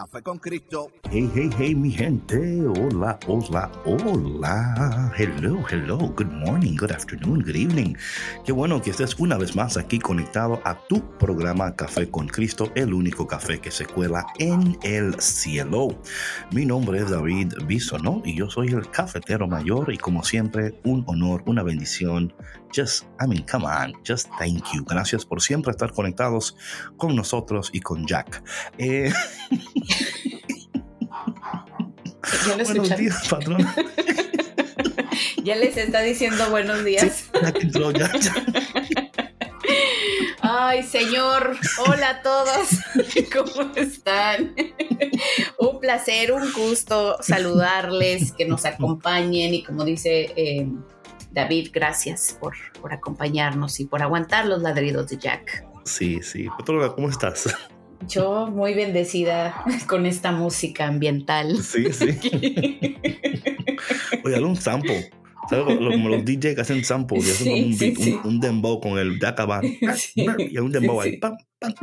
Café con Cristo. Hey, hey, hey, mi gente. Hola, hola, hola. Hello, hello. Good morning, good afternoon, good evening. Qué bueno que estés una vez más aquí conectado a tu programa Café con Cristo, el único café que se cuela en el cielo. Mi nombre es David Bisono y yo soy el cafetero mayor y como siempre, un honor, una bendición. Just, I mean, come on, just thank you. Gracias por siempre estar conectados con nosotros y con Jack. Eh, ¿Ya lo buenos días, patrón. Ya les está diciendo buenos días. Ya que entró, ya, ya. Ay, señor. Hola a todos. ¿Cómo están? Un placer, un gusto saludarles, que nos acompañen y como dice eh, David, gracias por, por acompañarnos y por aguantar los ladridos de Jack. Sí, sí. Patrona, ¿cómo estás? Yo muy bendecida con esta música ambiental. Sí, sí. Oye, hazle un sample. ¿Sabes? Como los DJ que hacen sample y hacen Sí, un, sí, beat, un- sí. un, dembow con el. Sí, Y un dembow ahí. pam, pam.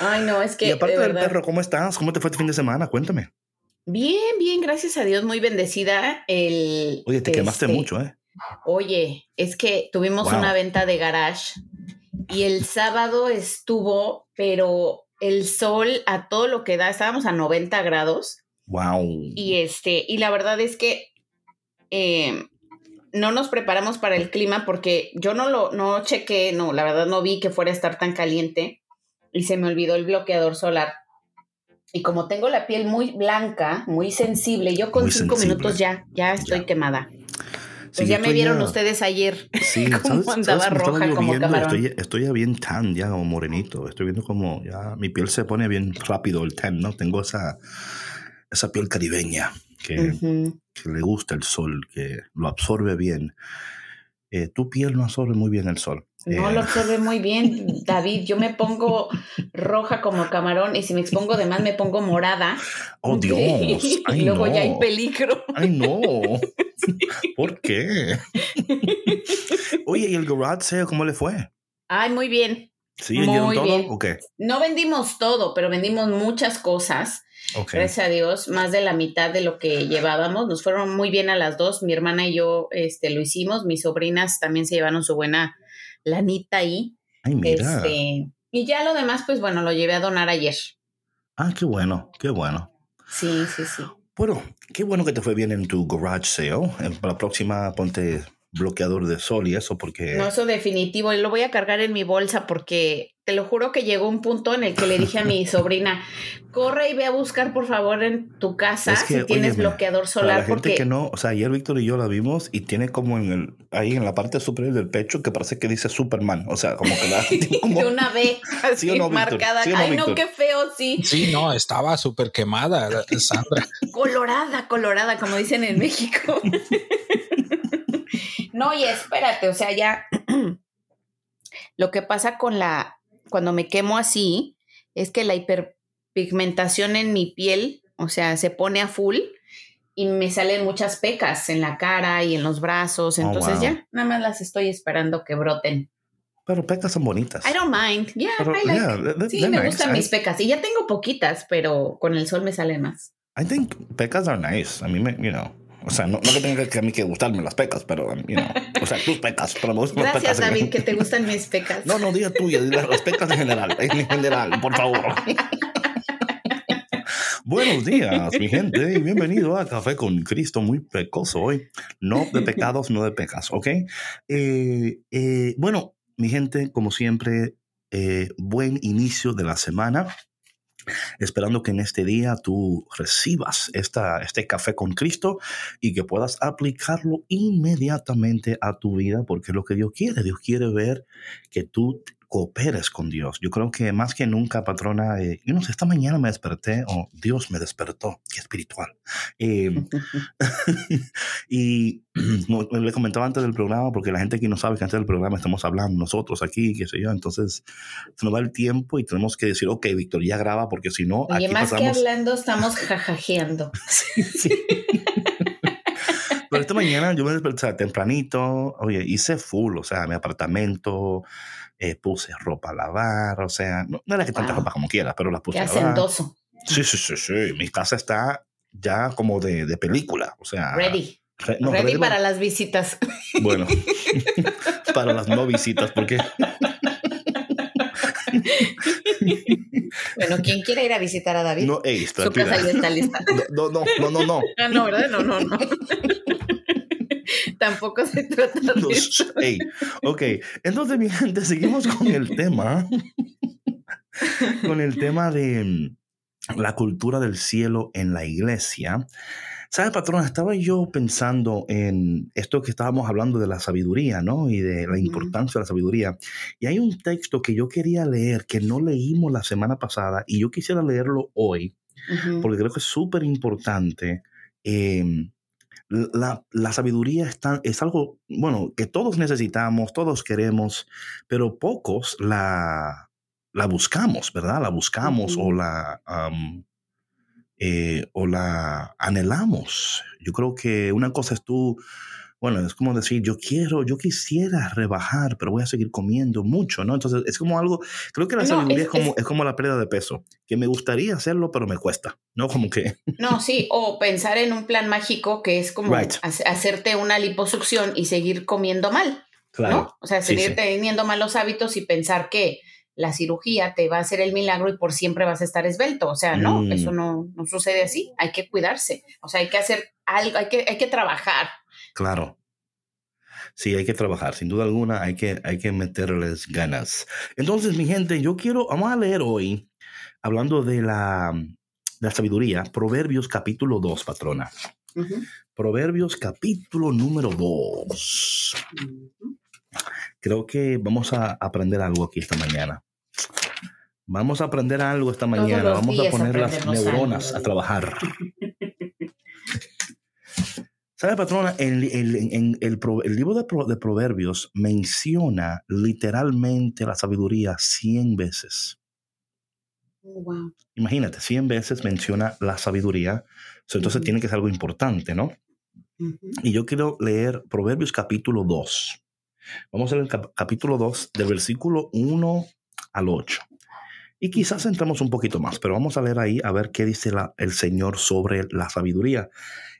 Ay, no, es que Y aparte de del verdad, perro, ¿cómo estás? ¿Cómo te fue este fin de semana? Cuéntame. Bien, bien, gracias a Dios, muy bendecida. El, Oye, te quemaste este, mucho, ¿eh? Oye, es que tuvimos Wow. una venta de garage y el sábado estuvo, pero el sol a todo lo que da, estábamos a 90 grados Wow. y este, y la verdad es que eh, no nos preparamos para el clima porque yo no lo, no chequé, no, la verdad no vi que fuera a estar tan caliente y se me olvidó el bloqueador solar. Y como tengo la piel muy blanca, muy sensible, yo con Muy cinco sensible. minutos ya, ya estoy Ya. quemada. Pues ya me vieron ya- ustedes ayer. Sí, cómo ¿sabes? andaba roja como camarón. Estoy, estoy ya bien tan, ya como morenito. Estoy viendo como ya mi piel se pone bien rápido el tan, ¿no? Tengo esa, esa piel caribeña que le gusta el sol, que lo absorbe bien. Eh, tu piel no absorbe muy bien el sol. No lo observé muy bien, David. Yo me pongo roja como camarón y si me expongo de más me pongo morada. Oh, Dios. y Ay, luego no. ya hay peligro. Ay, no. ¿Por qué? Oye, ¿y el garage sale cómo le fue? Ay, muy bien. ¿Sí vendieron Muy todo? bien. ¿O qué? No vendimos todo, pero vendimos muchas cosas. Gracias a Dios, más de la mitad de lo que llevábamos. Nos fueron muy bien a las dos. Mi hermana y yo este, lo hicimos. Mis sobrinas también se llevaron su buena lanita ahí. Ay, mira. Este, y ya lo demás, pues bueno, lo llevé a donar ayer. Ah, qué bueno, qué bueno. Sí, sí, sí. Bueno, qué bueno que te fue bien en tu garage sale. Para la próxima ponte bloqueador de sol y eso porque... No, eso definitivo. Y lo voy a cargar en mi bolsa porque te lo juro que llegó un punto en el que le dije a mi sobrina, corre y ve a buscar por favor en tu casa Es que, si tienes óyeme, bloqueador Para solar la gente porque que no, o sea, ayer Víctor y yo la vimos y tiene como en el, ahí en la parte superior del pecho que parece que dice Superman, o sea, como que la, como, de una B así ¿Sí o no, marcada. ¿Sí o no, Ay, no, qué feo, sí. Sí, no, estaba súper quemada, Sandra. Colorada, colorada, como dicen en México. no, y espérate, o sea, ya lo que pasa con la, cuando me quemo así, es que la hiperpigmentación en mi piel, o sea, se pone a full y me salen muchas pecas en la cara y en los brazos, Oh, entonces wow. ya, nada más las estoy esperando que broten. pero pecas son bonitas. I don't mind, yeah, Pero, I like. yeah, Sí, me nice. gustan I- mis pecas y ya tengo poquitas, pero con el sol me salen más. I think pecas are nice. A mí me, you know, o sea, no, no que tenga que a mí que gustarme las pecas, pero, um, you know, o sea, tus pecas, pero me gustan las Gracias, pecas. David, que te gustan mis pecas. No, no, diga tuya, diga las pecas en general, en general, por favor. Buenos días, mi gente, y bienvenido a Café con Cristo, muy pecoso hoy. No de pecados, no de pecas, ¿ok? Eh, eh, bueno, mi gente, como siempre, eh, buen inicio de la semana. Esperando que en este día tú recibas esta, este café con Cristo y que puedas aplicarlo inmediatamente a tu vida, porque es lo que Dios quiere. Dios quiere ver que tú cooperes con Dios. Yo creo que más que nunca, patrona, eh, yo no sé, esta mañana me desperté, o Dios me despertó, qué espiritual. Eh, y le comentaba antes del programa, porque la gente aquí no sabe que antes del programa estamos hablando nosotros aquí, qué sé yo, entonces se nos va el tiempo y tenemos que decir, ok, Víctor, ya graba, porque si no... Y más que hablando, estamos jajajeando. sí, sí. Pero esta mañana yo me desperté tempranito, oye, hice full, o sea, mi apartamento, eh, puse ropa a lavar, o sea, no, era que tanta ropa como quieras, pero la puse a lavar. Sí, sí, sí, sí. Mi casa está ya como de, de película, o sea. Ready. ready, para las visitas. Bueno, para las no visitas, porque. bueno, quien quiera ir a visitar a David, no, ey, su casa ya está lista. No, no, no, no, no. Ah, no, ¿verdad? No, no, no. Tampoco se trata de eso. ok, entonces mi gente, seguimos con el tema. con el tema de mm, la cultura del cielo en la iglesia. ¿Sabe, patrona? Estaba yo pensando en esto que estábamos hablando de la sabiduría, ¿no? Y de la importancia de la sabiduría. Y hay un texto que yo quería leer que no leímos la semana pasada y yo quisiera leerlo hoy, porque creo que es súper importante. Eh, la, sabiduría es algo, bueno, que todos necesitamos, todos queremos, pero pocos la, la buscamos, ¿verdad? La buscamos o la... Eh, o la anhelamos. Yo creo que una cosa es tú bueno, es como decir, yo quiero, yo quisiera rebajar, pero voy a seguir comiendo mucho, ¿no? Entonces, es como algo, creo que la sabiduría es, como, es, como la pérdida de peso, que me gustaría hacerlo, pero me cuesta, ¿no? Como que... No, sí, o pensar en un plan mágico que es como hacerte una liposucción y seguir comiendo mal, claro. ¿no? O sea, seguir teniendo malos hábitos y pensar que la cirugía te va a hacer el milagro y por siempre vas a estar esbelto. O sea, no, eso mm. no, no sucede así. Hay que cuidarse. O sea, hay que hacer algo, hay que, hay que trabajar. Claro. Sí, hay que trabajar, sin duda alguna hay que, hay que meterles ganas. Entonces, mi gente, yo quiero, vamos a leer hoy, hablando de la, la sabiduría, Proverbios capítulo 2, patrona. Proverbios capítulo número 2. Creo que vamos a aprender algo aquí esta mañana. Vamos a aprender algo esta mañana. Vamos a poner las neuronas a trabajar. ¿Sabe, patrona? El, el, el, el libro de, de, Proverbios menciona literalmente la sabiduría 100 veces. Oh, wow. Imagínate, 100 veces menciona la sabiduría. Entonces tiene que ser algo importante, ¿no? Y yo quiero leer Proverbios capítulo 2. Vamos a leer el capítulo 2 del versículo 1 al 8. Y quizás entramos un poquito más, pero vamos a leer ahí a ver qué dice la, el Señor sobre la sabiduría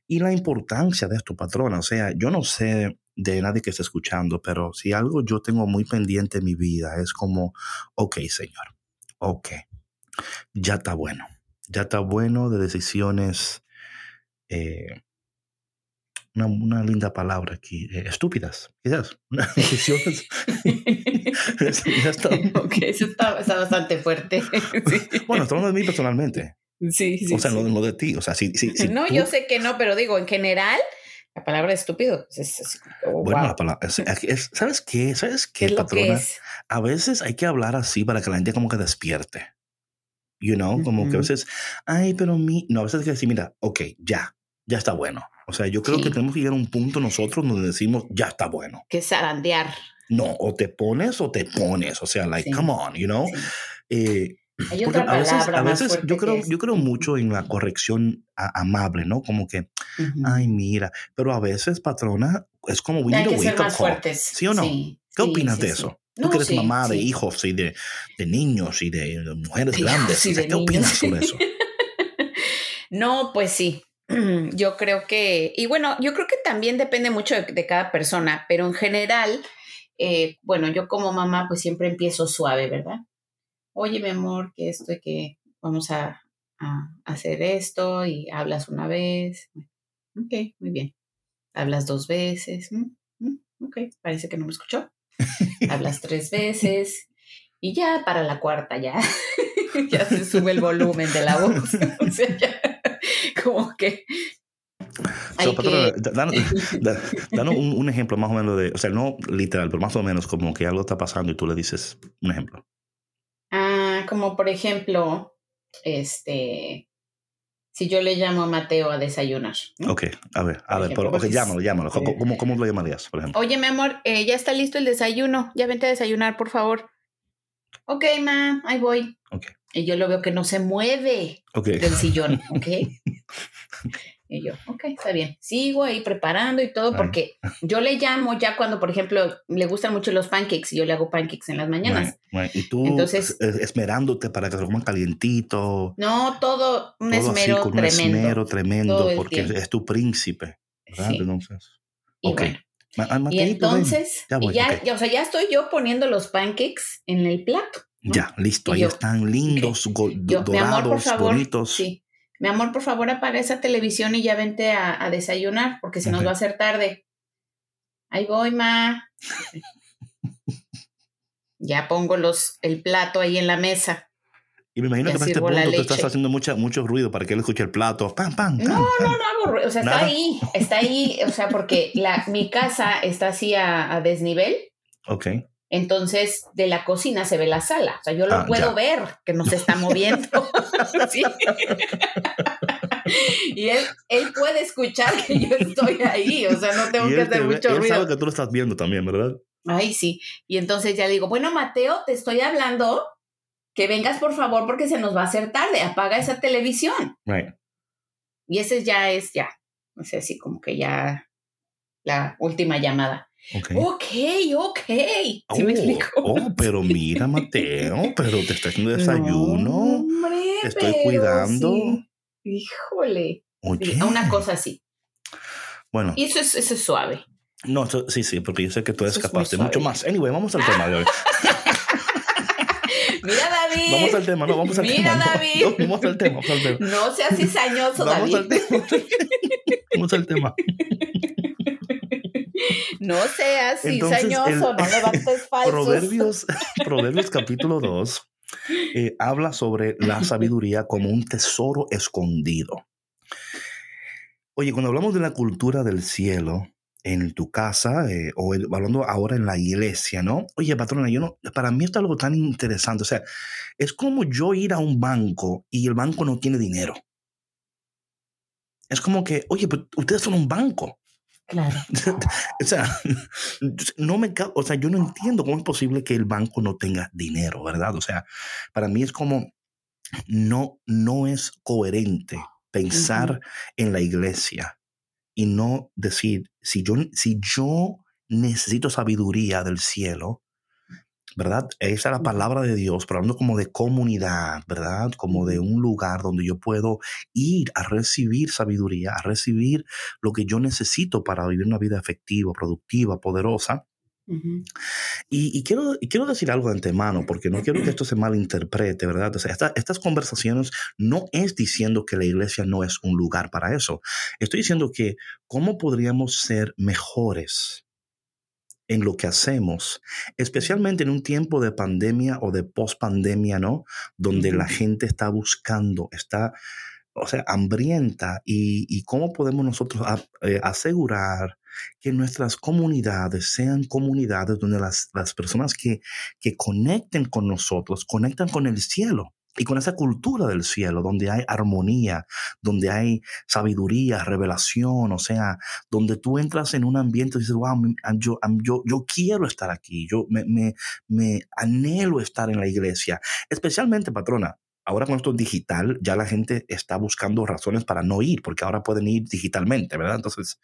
y la importancia de esto, patrona. O sea, yo no sé de nadie que esté escuchando, pero si algo yo tengo muy pendiente en mi vida es como, ok, Señor, ok, ya está bueno, ya está bueno de decisiones, eh, una, linda palabra aquí, eh, estúpidas, quizás, decisiones. ya está. Ok, eso está, bastante fuerte. Bueno, estamos de mí personalmente. Sí, sí. O sea, no, de ti. O sea, sí, sí, no, yo sé que no, pero digo, en general, la palabra estúpido es, oh, bueno, la palabra, ¿sabes qué? ¿Sabes qué, patrona? A veces hay que hablar así para que la gente como que despierte. You know, como que a veces, ay, pero mi, no, a veces hay que decir, mira, ok, ya, ya está bueno. O sea, yo creo que tenemos que llegar a un punto nosotros donde decimos, ya está bueno. Que zarandear. No, o te pones o te pones. O sea, like, come on, you know. Eh, hay otra a veces, a veces yo creo, yo creo mucho en la corrección amable, ¿no? Como que, ay, mira, pero a veces, patrona, es como we need wake up Fuertes. ¿Sí o no? ¿Qué opinas de eso? Tú que eres mamá de hijos y de, de, niños y de mujeres grandes, ¿qué opinas sobre eso? no, pues sí. Yo creo que, y bueno, yo creo que también depende mucho de, cada persona, pero en general, eh, bueno, yo como mamá pues siempre empiezo suave, ¿verdad? Oye, mi amor, que esto y que vamos a, hacer esto y hablas una vez. Ok, muy bien. Hablas dos veces. Mm, mm, ok, parece que no me escuchó. hablas tres veces. Y ya para la cuarta, ya, ya se sube el volumen de la voz. o sea, ya, como que So, patrona, danos, da- danos un, un ejemplo más o menos de, o sea, no literal, pero más o menos como que algo está pasando y tú le dices un ejemplo. Como por ejemplo, este, si yo le llamo a Mateo a desayunar. ¿no? Ok, a ver, a Por ver, ejemplo, pero, ok, porque- llámalo, llámalo. ¿Cómo, Eh. cómo, cómo lo llamarías, por ejemplo? Oye, mi amor, eh, ya está listo el desayuno. Ya vente a desayunar, por favor. Ok, ma, ahí voy. Ok. Y yo lo veo que no se mueve Ok, del sillón, ¿ok? Y yo, ok, está bien. Sigo ahí preparando y todo porque yo le llamo ya cuando, por ejemplo, le gustan mucho los pancakes y yo le hago pancakes en las mañanas. right. Y tú Entonces- es- esmerándote para que se lo coman calientito. No, todo un todo esmero así con tremendo. un esmero tremendo todo el porque tiempo. es tu príncipe, ¿verdad? Sí. Entonces, Y ok. bueno, y entonces, Ya voy, ya, o sea, ya estoy yo poniendo los pancakes en el plato. ¿no? Ya, listo, Y ahí yo, están lindos, go- Yo, mi amor, por dorados, favor, bonitos. sí. Mi amor, por favor, apaga esa televisión y ya vente a, a desayunar, porque se nos va a hacer tarde. Ahí voy, ma. ya pongo los, el plato ahí en la mesa. Y me imagino Ya que para este punto tú estás haciendo mucha, mucho ruido para que él escuche el plato. Pam, pam, pam, No, no, pam. no hago ruido. O sea, está ahí, está ahí, o sea, porque la, mi casa está así a, a desnivel. Ok. Entonces, de la cocina se ve la sala. O sea, yo lo Ah, puedo ya. ver, que no se está moviendo. Sí. y él, él puede escuchar que yo estoy ahí. O sea, no tengo que te hacer ve- mucho él ruido. sabe que tú lo estás viendo también, ¿verdad? Ay, sí. Y entonces ya le digo, bueno, Mateo, te estoy hablando que vengas por favor porque se nos va a hacer tarde. Apaga esa televisión. Right. Y ese ya es ya. O sea, así como que ya la última llamada. Ok. Ok, ok. ¿Sí oh, me explico? oh, pero mira, Mateo, pero te está haciendo desayuno. No, hombre, te estoy cuidando. sí. Híjole. Oye. Sí, una cosa así. Bueno, Y eso es, eso es suave. no, eso- sí, sí, porque yo sé que tú eres Eso es capaz de mucho más. Anyway, vamos al tema de hoy. Mira, David. Vamos al tema, no, vamos al Mira, tema. no, David. no, vamos al tema, vamos al tema. No seas cizañoso, Vamos David. al tema. Vamos al tema. No seas cizañoso, no levantes falsos. Proverbios, Proverbios capítulo 2 eh, habla sobre la sabiduría como un tesoro escondido. Oye, cuando hablamos de la cultura del cielo en tu casa eh, o el- hablando ahora en la iglesia, ¿no? Oye, patrona, yo no, para mí esto es algo tan interesante. O sea, es como yo ir a un banco y el banco no tiene dinero. Es como que, oye, pero ustedes son un banco. Claro. O sea, no me, o sea, yo no entiendo cómo es posible que el banco no tenga dinero, ¿verdad? O sea, para mí es como no no es coherente pensar en la iglesia y no decir si yo si yo necesito sabiduría del cielo, ¿verdad? Esa es la palabra de Dios, pero hablando como de comunidad, ¿verdad? Como de un lugar donde yo puedo ir a recibir sabiduría, a recibir lo que yo necesito para vivir una vida efectiva, productiva, poderosa. Y, y quiero, y quiero decir algo de antemano, porque no quiero que esto se malinterprete, ¿verdad? O sea, esta- estas conversaciones no es diciendo que la iglesia no es un lugar para eso. Estoy diciendo que cómo podríamos ser mejores en lo que hacemos, especialmente en un tiempo de pandemia o de post-pandemia, ¿no? Donde la gente está buscando, está, o sea, hambrienta y, y cómo podemos nosotros a- eh, asegurar que nuestras comunidades sean comunidades donde las, las personas que, que conecten con nosotros, conectan con el cielo y con esa cultura del cielo, donde hay armonía, donde hay sabiduría, revelación, o sea, donde tú entras en un ambiente y dices, wow, yo, yo, yo quiero estar aquí, yo me, me anhelo estar en la iglesia, especialmente, patrona. Ahora con esto digital, ya la gente está buscando razones para no ir, porque ahora pueden ir digitalmente, ¿verdad? Entonces.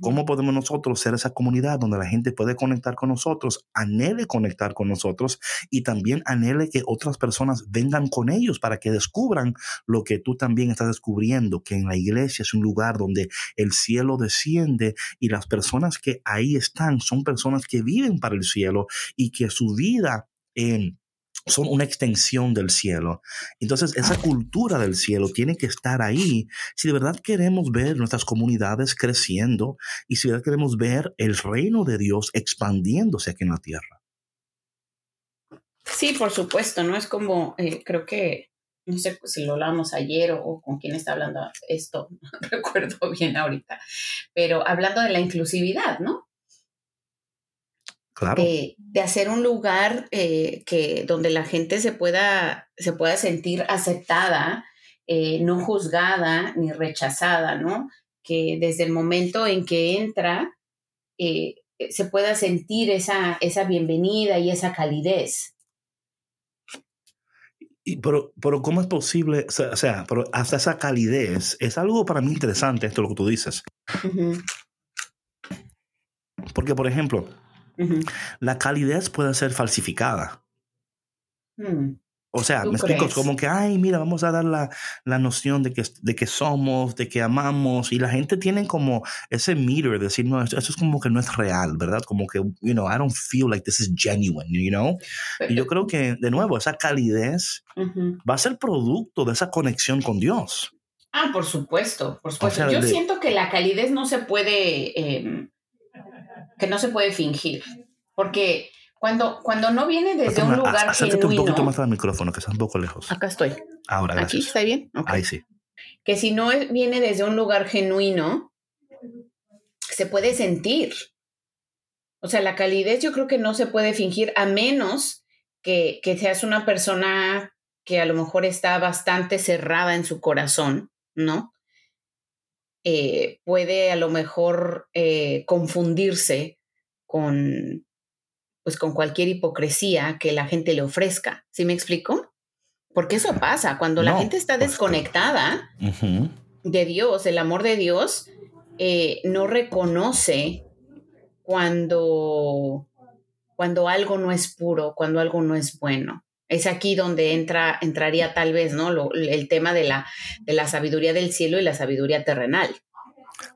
¿Cómo podemos nosotros ser esa comunidad donde la gente puede conectar con nosotros, anhele conectar con nosotros y también anhele que otras personas vengan con ellos para que descubran lo que tú también estás descubriendo, que en la iglesia es un lugar donde el cielo desciende y las personas que ahí están son personas que viven para el cielo y que su vida en son una extensión del cielo. Entonces, esa cultura del cielo tiene que estar ahí si de verdad queremos ver nuestras comunidades creciendo y si de verdad queremos ver el reino de Dios expandiéndose aquí en la tierra. Sí, por supuesto, ¿no? Es como, eh, creo que, no sé si lo hablamos ayer o, con quién está hablando esto, no recuerdo bien ahorita, pero hablando de la inclusividad, ¿no? Claro. De, hacer un lugar eh, que, donde la gente se pueda, se pueda sentir aceptada, eh, no juzgada ni rechazada, ¿no? Que desde el momento en que entra, se pueda sentir esa, esa bienvenida y esa calidez pero, pero, ¿cómo es posible? O sea, pero hasta esa calidez es algo para mí interesante, esto lo que tú dices. Porque, por ejemplo, la calidez puede ser falsificada. Mm. O sea, me explico, como que, ay, mira, vamos a dar la, la, noción de que, de que somos, de que amamos, y la gente tiene como ese meter de decir, no, eso, es como que no es real, ¿verdad? Como que, you know, I don't feel like this is genuine, you know? Y yo creo que, de nuevo, esa calidez va a ser producto de esa conexión con Dios. Ah, por supuesto, por supuesto. yo siento que la calidez no se puede, em, que no se puede fingir, porque cuando, cuando no viene desde un lugar Acércate un poquito más al micrófono, que está un poco lejos. Acá estoy. Ahora, gracias. ¿Aquí está bien? Ahí sí. Que si no viene desde un lugar genuino, se puede sentir. O sea, la calidez yo creo que no se puede fingir a menos que, que seas una persona que a lo mejor está bastante cerrada en su corazón, ¿no? Eh, puede a lo mejor eh, confundirse con, pues con cualquier hipocresía que la gente le ofrezca. ¿Sí me explico? Porque eso pasa, cuando la gente está desconectada de Dios, el amor de Dios, eh, no reconoce cuando, cuando algo no es puro, cuando algo no es bueno. Es aquí donde entra, entraría tal vez, ¿no? el tema de la, de la sabiduría del cielo y la sabiduría terrenal.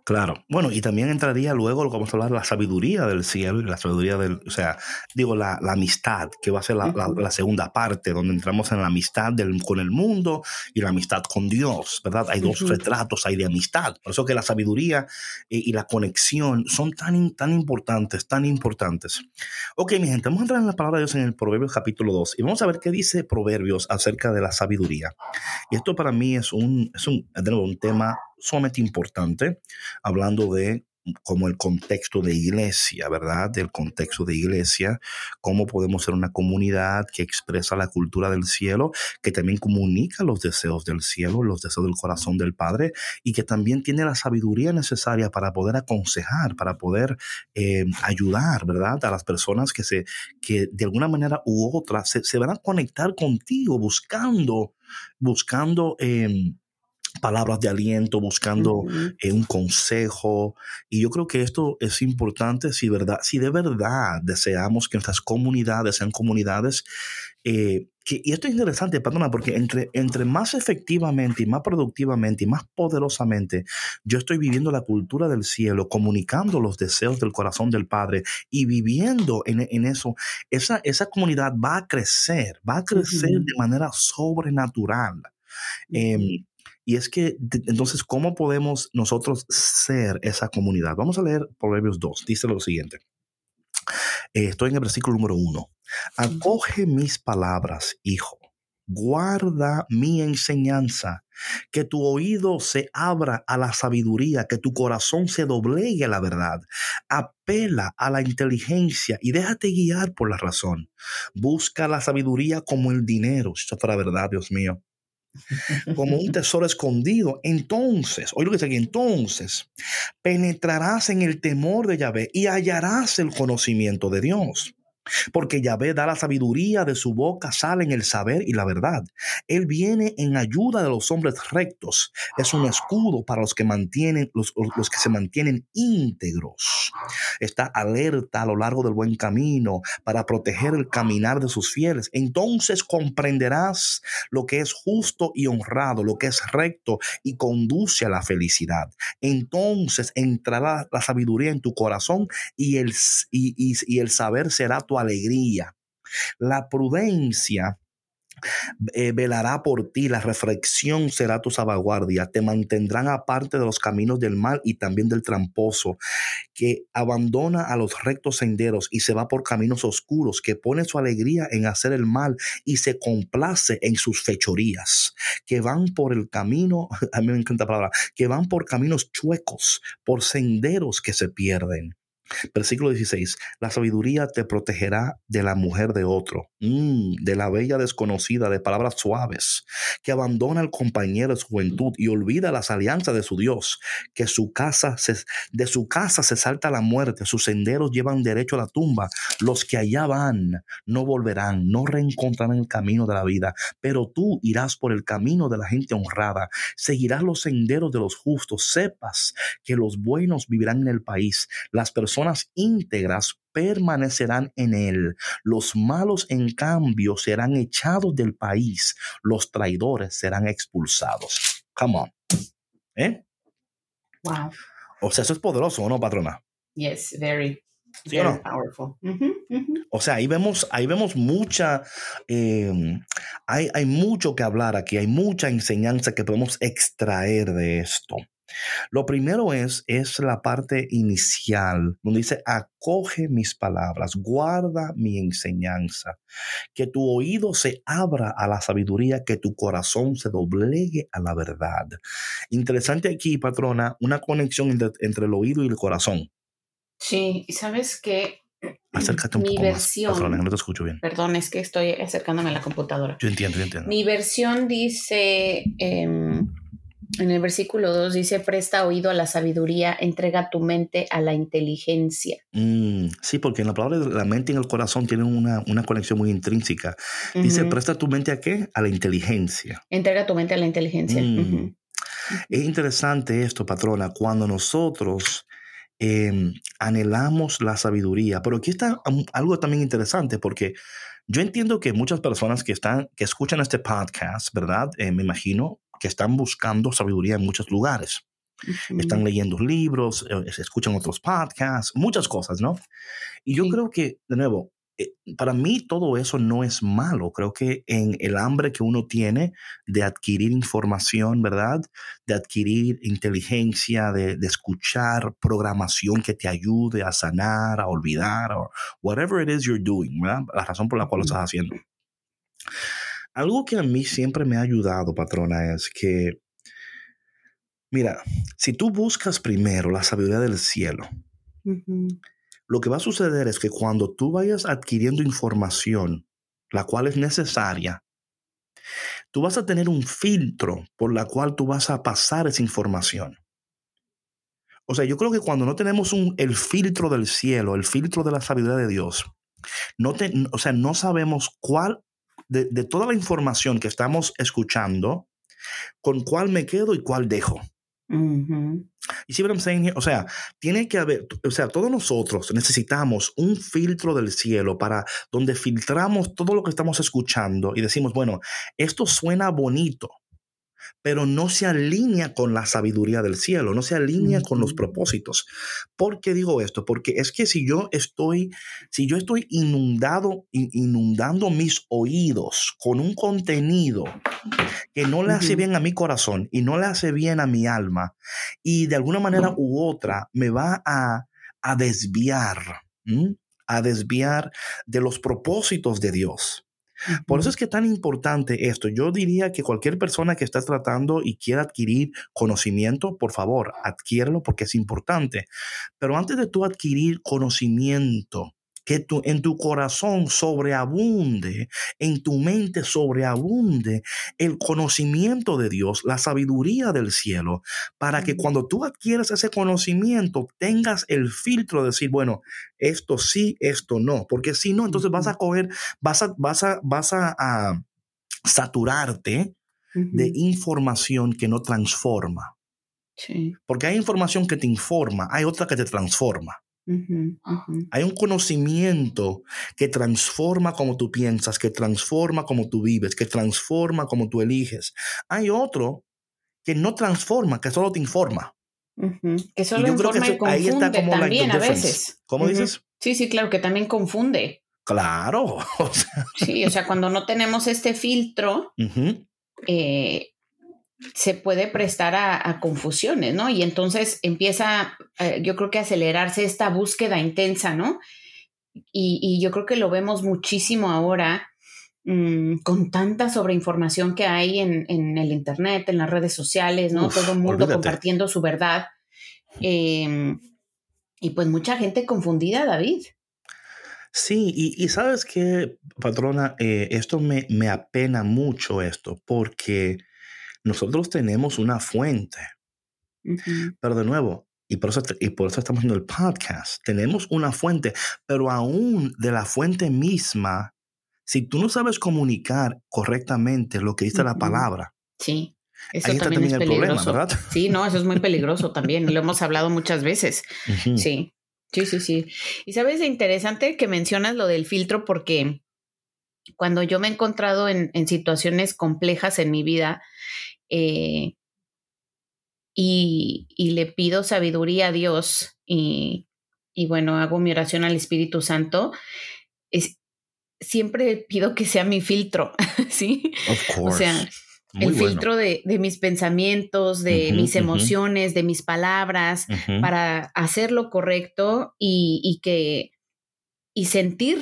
Claro. Bueno, y también entraría luego lo que vamos a hablar, la sabiduría del cielo y la sabiduría del, o sea, digo, la, amistad, que va a ser la, segunda parte, donde entramos en la amistad del, con el mundo y la amistad con Dios, ¿verdad? Hay dos retratos hay de amistad. Por eso que la sabiduría y, la conexión son tan, tan importantes, tan importantes. Ok, mi gente, vamos a entrar en la palabra de Dios en el Proverbios capítulo 2 y vamos a ver qué dice Proverbios acerca de la sabiduría. Y esto para mí es un, es un, un tema sumamente importante, hablando de como el contexto de iglesia, ¿verdad? Del contexto de iglesia, cómo podemos ser una comunidad que expresa la cultura del cielo, que también comunica los deseos del cielo, los deseos del corazón del Padre, y que también tiene la sabiduría necesaria para poder aconsejar, para poder eh, ayudar, ¿verdad? A las personas que, se, que de alguna manera u otra se, van a conectar contigo buscando, buscando... Em, palabras de aliento, buscando eh, un consejo. Y yo creo que esto es importante si, verdad, si de verdad deseamos que nuestras comunidades sean comunidades eh, que, y esto es interesante, perdona, porque entre, entre más efectivamente y más productivamente y más poderosamente yo estoy viviendo la cultura del cielo, comunicando los deseos del corazón del Padre y viviendo en, en eso, esa, esa comunidad va a crecer, va a crecer de manera sobrenatural. Y es que, entonces, ¿cómo podemos nosotros ser esa comunidad? Vamos a leer Proverbios 2. Dice lo siguiente. Eh, estoy en el versículo número 1. Acoge mis palabras, hijo. Guarda mi enseñanza, que tu oído se abra a la sabiduría, que tu corazón se doblegue a la verdad. Apela a la inteligencia y déjate guiar por la razón. Busca la sabiduría como el dinero. Esto es la verdad, Dios mío como un tesoro escondido. Entonces, oye lo que dice aquí, entonces penetrarás en el temor de Yahvé y hallarás el conocimiento de Dios. Porque Yahvé da la sabiduría de su boca, sale en el saber y la verdad. Él viene en ayuda de los hombres rectos. Es un escudo para los que mantienen, los, los que se mantienen íntegros. Está alerta a lo largo del buen camino para proteger el caminar de sus fieles. Entonces comprenderás lo que es justo y honrado, lo que es recto y conduce a la felicidad. Entonces entrará la sabiduría en tu corazón y el, y, y, y el saber será tu alegría. La prudencia eh, velará por ti, la reflexión será tu salvaguardia, te mantendrán aparte de los caminos del mal y también del tramposo, que abandona a los rectos senderos y se va por caminos oscuros, que pone su alegría en hacer el mal y se complace en sus fechorías, que van por el camino, a mí me encanta la palabra, que van por caminos chuecos, por senderos que se pierden Versículo 16. La sabiduría te protegerá de la mujer de otro, mm, de la bella desconocida, de palabras suaves, que abandona al compañero de su juventud y olvida las alianzas de su Dios, que su casa se, de su casa se salta la muerte, sus senderos llevan derecho a la tumba. Los que allá van no volverán, no reencontrarán el camino de la vida, pero tú irás por el camino de la gente honrada, seguirás los senderos de los justos, sepas que los buenos vivirán en el país, las personas íntegras permanecerán en él. Los malos, en cambio, serán echados del país. Los traidores serán expulsados. Come on. ¿Eh? Wow. O sea, eso es poderoso, ¿o no, patrona? Yes, very. very powerful. O sea, ahí vemos, ahí vemos mucha, em, hay, hay mucho que hablar aquí, hay mucha enseñanza que podemos extraer de esto. Lo primero es, es la parte inicial, donde dice, acoge mis palabras, guarda mi enseñanza, que tu oído se abra a la sabiduría, que tu corazón se doblegue a la verdad. Interesante aquí, patrona, una conexión entre, el oído y el corazón. Sí, y sabes que Acércate un mi poco versión, patrona, no te escucho bien. Perdón, es que estoy acercándome a la computadora. Yo entiendo, yo entiendo. Mi versión dice... Em, en el versículo 2 dice, presta oído a la sabiduría, entrega tu mente a la inteligencia. Mm, sí, porque en la palabra la mente y el corazón tienen una, conexión muy intrínseca. Dice, presta tu mente a qué? A la inteligencia. Entrega tu mente a la inteligencia. Mm. Es interesante esto, patrona, cuando nosotros em, anhelamos la sabiduría, pero aquí está algo también interesante porque yo entiendo que muchas personas que están, que escuchan este podcast, ¿verdad? Eh, me imagino, que están buscando sabiduría en muchos lugares. Están leyendo libros, eh, escuchan otros podcasts, muchas cosas, ¿no? Y yo creo que, de nuevo, eh, para mí todo eso no es malo. Creo que en el hambre que uno tiene de adquirir información, ¿verdad? De adquirir inteligencia, de, escuchar programación que te ayude a sanar, a olvidar, o whatever it is you're doing, ¿verdad? La razón por la cual lo estás haciendo. Algo que a mí siempre me ha ayudado, patrona, es que, mira, si tú buscas primero la sabiduría del cielo, lo que va a suceder es que cuando tú vayas adquiriendo información, la cual es necesaria, tú vas a tener un filtro por la cual tú vas a pasar esa información. O sea, yo creo que cuando no tenemos un, el filtro del cielo, el filtro de la sabiduría de Dios, no te, o sea, no sabemos cuál de, toda la información que estamos escuchando, con cuál me quedo y cuál dejo. Y si O sea, tiene que haber, o sea, todos nosotros necesitamos un filtro del cielo para donde filtramos todo lo que estamos escuchando y decimos, bueno, esto suena bonito, pero no se alinea con la sabiduría del cielo, no se alinea con los propósitos. ¿Por qué digo esto? Porque es que si yo estoy, si yo estoy inundado, inundando mis oídos con un contenido que no le hace bien a mi corazón y no le hace bien a mi alma, y de alguna manera u otra me va a, desviar, a desviar de los propósitos de Dios. Por eso es que es tan importante esto. Yo diría que cualquier persona que está tratando y quiera adquirir conocimiento, por favor, adquiérelo porque es importante. Pero antes de tú adquirir conocimiento, que tu, en tu corazón sobreabunde, en tu mente sobreabunde el conocimiento de Dios, la sabiduría del cielo, para que cuando tú adquieras ese conocimiento tengas el filtro de decir, bueno, esto sí, esto no, porque si no, entonces vas a coger, vas a, vas a, vas a, saturarte de información que no transforma. Porque hay información que te informa, hay otra que te transforma. Hay un conocimiento que transforma como tú piensas, que transforma como tú vives, que transforma como tú eliges. Hay otro que no transforma, que solo te informa. Que solo y yo creo que ahí está como también a veces. ¿Cómo dices? Sí, sí, claro, que también confunde. Claro. Sí, o sea, cuando no tenemos este filtro, eh, se puede prestar a, confusiones, ¿no? Y entonces empieza, eh, yo creo que acelerarse esta búsqueda intensa, ¿no? Y, yo creo que lo vemos muchísimo ahora mm, con tanta sobreinformación que hay en, el Internet, en las redes sociales, ¿no? Todo el mundo compartiendo su verdad. Em, y pues mucha gente confundida, David. Sí, y, sabes que, patrona, eh, esto me, me apena mucho esto, porque nosotros tenemos una fuente. Pero de nuevo, y por, eso, y por eso estamos haciendo el podcast, tenemos una fuente, pero aún de la fuente misma, si tú no sabes comunicar correctamente lo que dice la palabra, sí. Eso también, es peligroso. ¿verdad? Sí, no, eso es muy peligroso también. Lo hemos hablado muchas veces. Sí, sí, sí, sí. Y sabes, es interesante que mencionas lo del filtro porque cuando yo me he encontrado en, en situaciones complejas en mi vida, eh, y, y, le pido sabiduría a Dios y, y, bueno, hago mi oración al Espíritu Santo, es, siempre pido que sea mi filtro, ¿sí? O sea, el filtro de, de, mis pensamientos, de mis emociones, de mis palabras, para hacer lo correcto y, y, que y sentir,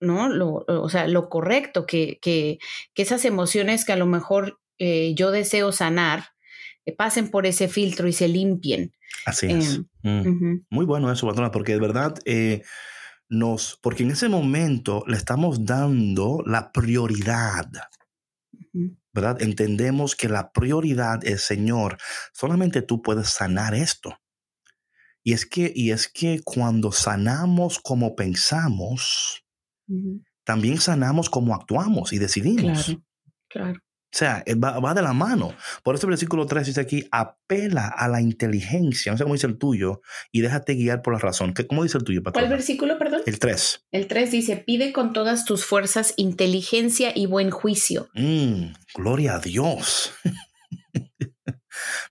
¿no? Lo, o sea, lo correcto, que, que, que esas emociones que a lo mejor eh, yo deseo sanar, eh, pasen por ese filtro y se limpien. Así es. Em, mm. Muy bueno eso, patrona, porque de verdad eh, nos, porque en ese momento le estamos dando la prioridad. ¿Verdad? Entendemos que la prioridad es, Señor, solamente tú puedes sanar esto. Y es que, y es que cuando sanamos como pensamos, también sanamos como actuamos y decidimos. Claro, claro. O sea, eh, va, de la mano. Por eso el versículo 3 dice aquí, apela a la inteligencia, no sé cómo dice el tuyo, y déjate guiar por la razón. ¿Cómo dice el tuyo, patrón? ¿Cuál versículo, perdón? El 3. El 3 dice, pide con todas tus fuerzas inteligencia y buen juicio. Mm, gloria a Dios.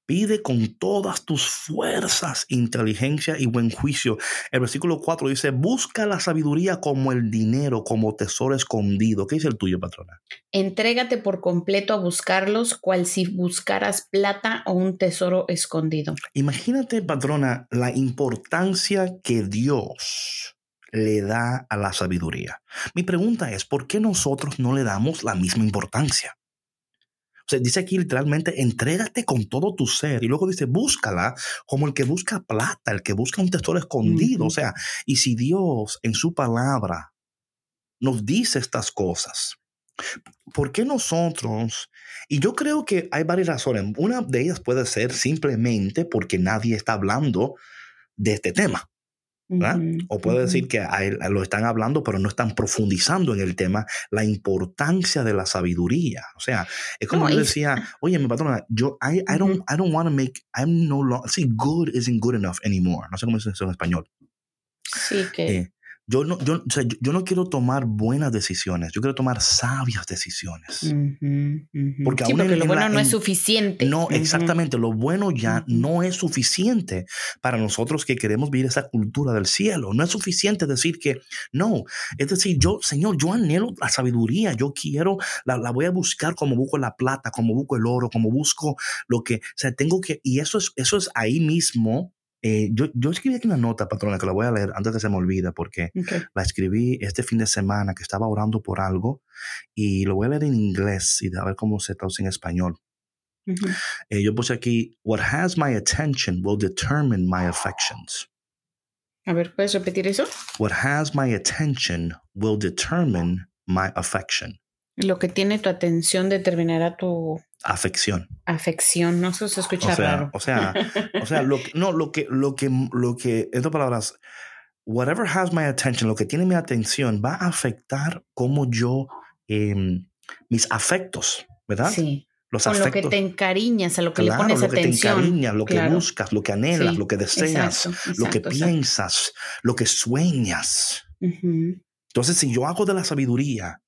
Pide con todas tus fuerzas inteligencia y buen juicio. El versículo 4 dice, busca la sabiduría como el dinero, como tesoro escondido. ¿Qué dice el tuyo, patrona? Entrégate por completo a buscarlos, cual si buscaras plata o un tesoro escondido. Imagínate, patrona, la importancia que Dios le da a la sabiduría. Mi pregunta es, ¿por qué nosotros no le damos la misma importancia? O sea, dice aquí literalmente, entrégate con todo tu ser. Y luego dice, búscala como el que busca plata, el que busca un tesoro escondido. O sea, y si Dios en su palabra nos dice estas cosas, ¿por qué nosotros? Y yo creo que hay varias razones. Una de ellas puede ser simplemente porque nadie está hablando de este tema o puede decir que lo están hablando, pero no están profundizando en el tema, la importancia de la sabiduría. O sea, es como yo decía, oye, mi patrona, yo, I, I don't, I don't want to make, I'm no longer, see, good isn't good enough anymore. No sé cómo es eso en español. Sí, que. Eh, yo no, yo, o sea, yo, no quiero tomar buenas decisiones, yo quiero tomar sabias decisiones. Porque, lo bueno no es suficiente. No, exactamente, lo bueno ya no es suficiente para nosotros que queremos vivir esa cultura del cielo. No es suficiente decir que no, es decir, yo, Señor, yo anhelo la sabiduría, yo quiero, la, la voy a buscar como busco la plata, como busco el oro, como busco lo que, o sea, tengo que, y eso es, eso es ahí mismo eh, yo, yo, escribí aquí una nota, patrona, que la voy a leer antes de que se me olvide, porque la escribí este fin de semana que estaba orando por algo y lo voy a leer en inglés y a ver cómo se traduce en español. Eh, yo puse aquí, What has my attention will determine my affections. A ver, ¿puedes repetir eso? What has my attention will determine my affection. Lo que tiene tu atención determinará tu afección. Afección, no se escucha o sea, raro. O sea, o sea, lo que, no, lo que, lo que, lo que, en otras palabras, whatever has my attention, lo que tiene mi atención va a afectar cómo yo, em, mis afectos, ¿verdad? Sí. Los Con lo que te encariñas, a lo que le pones lo que atención. te encariñas, lo que buscas, lo que anhelas, lo que deseas, lo que piensas, lo que sueñas. Entonces, si yo hago de la sabiduría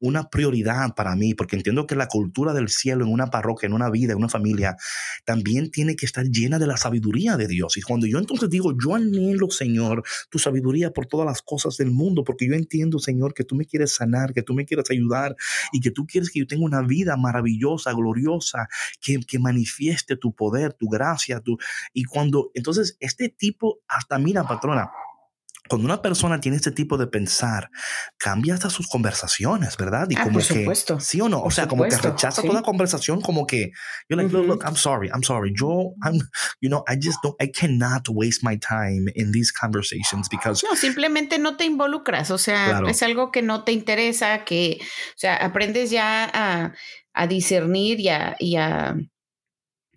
una prioridad para mí, porque entiendo que la cultura del cielo en una parroquia, en una vida, en una familia, también tiene que estar llena de la sabiduría de Dios. Y cuando yo entonces digo, yo anhelo, Señor, tu sabiduría por todas las cosas del mundo, porque yo entiendo, Señor, que tú me quieres sanar, que tú me quieres ayudar y que tú quieres que yo tenga una vida maravillosa, gloriosa, que, que manifieste tu poder, tu gracia, tu... Y cuando, entonces, este tipo, hasta mira, patrona, cuando una persona tiene este tipo de pensar, cambia hasta sus conversaciones, ¿verdad? Y ah, como por que, supuesto. sí o no, o sea, como que rechaza toda conversación, como que, you're like, look, look, I'm sorry, I'm sorry. Yo, I'm, you know, I just don't, I cannot waste my time in these conversations because. No, simplemente no te involucras, o sea, es algo que no te interesa, que, o sea, aprendes ya a, a discernir y a, y a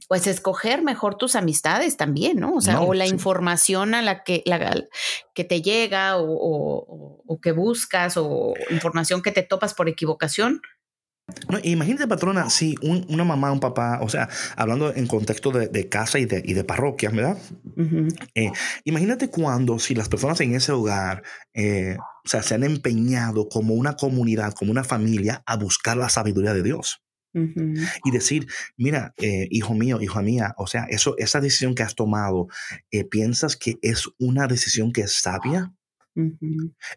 pues escoger mejor tus amistades también, ¿no? O sea, o la información a la que, la, que te llega o, que buscas o información que te topas por equivocación. No, imagínate, patrona, si una mamá, un papá, o sea, hablando en contexto de, casa y de, y de parroquia, ¿verdad? Eh, imagínate cuando, si las personas en ese hogar, eh, o sea, se han empeñado como una comunidad, como una familia, a buscar la sabiduría de Dios. Y decir, mira, eh, hijo mío, hija mía, o sea, eso, esa decisión que has tomado, eh, ¿piensas que es una decisión que es sabia?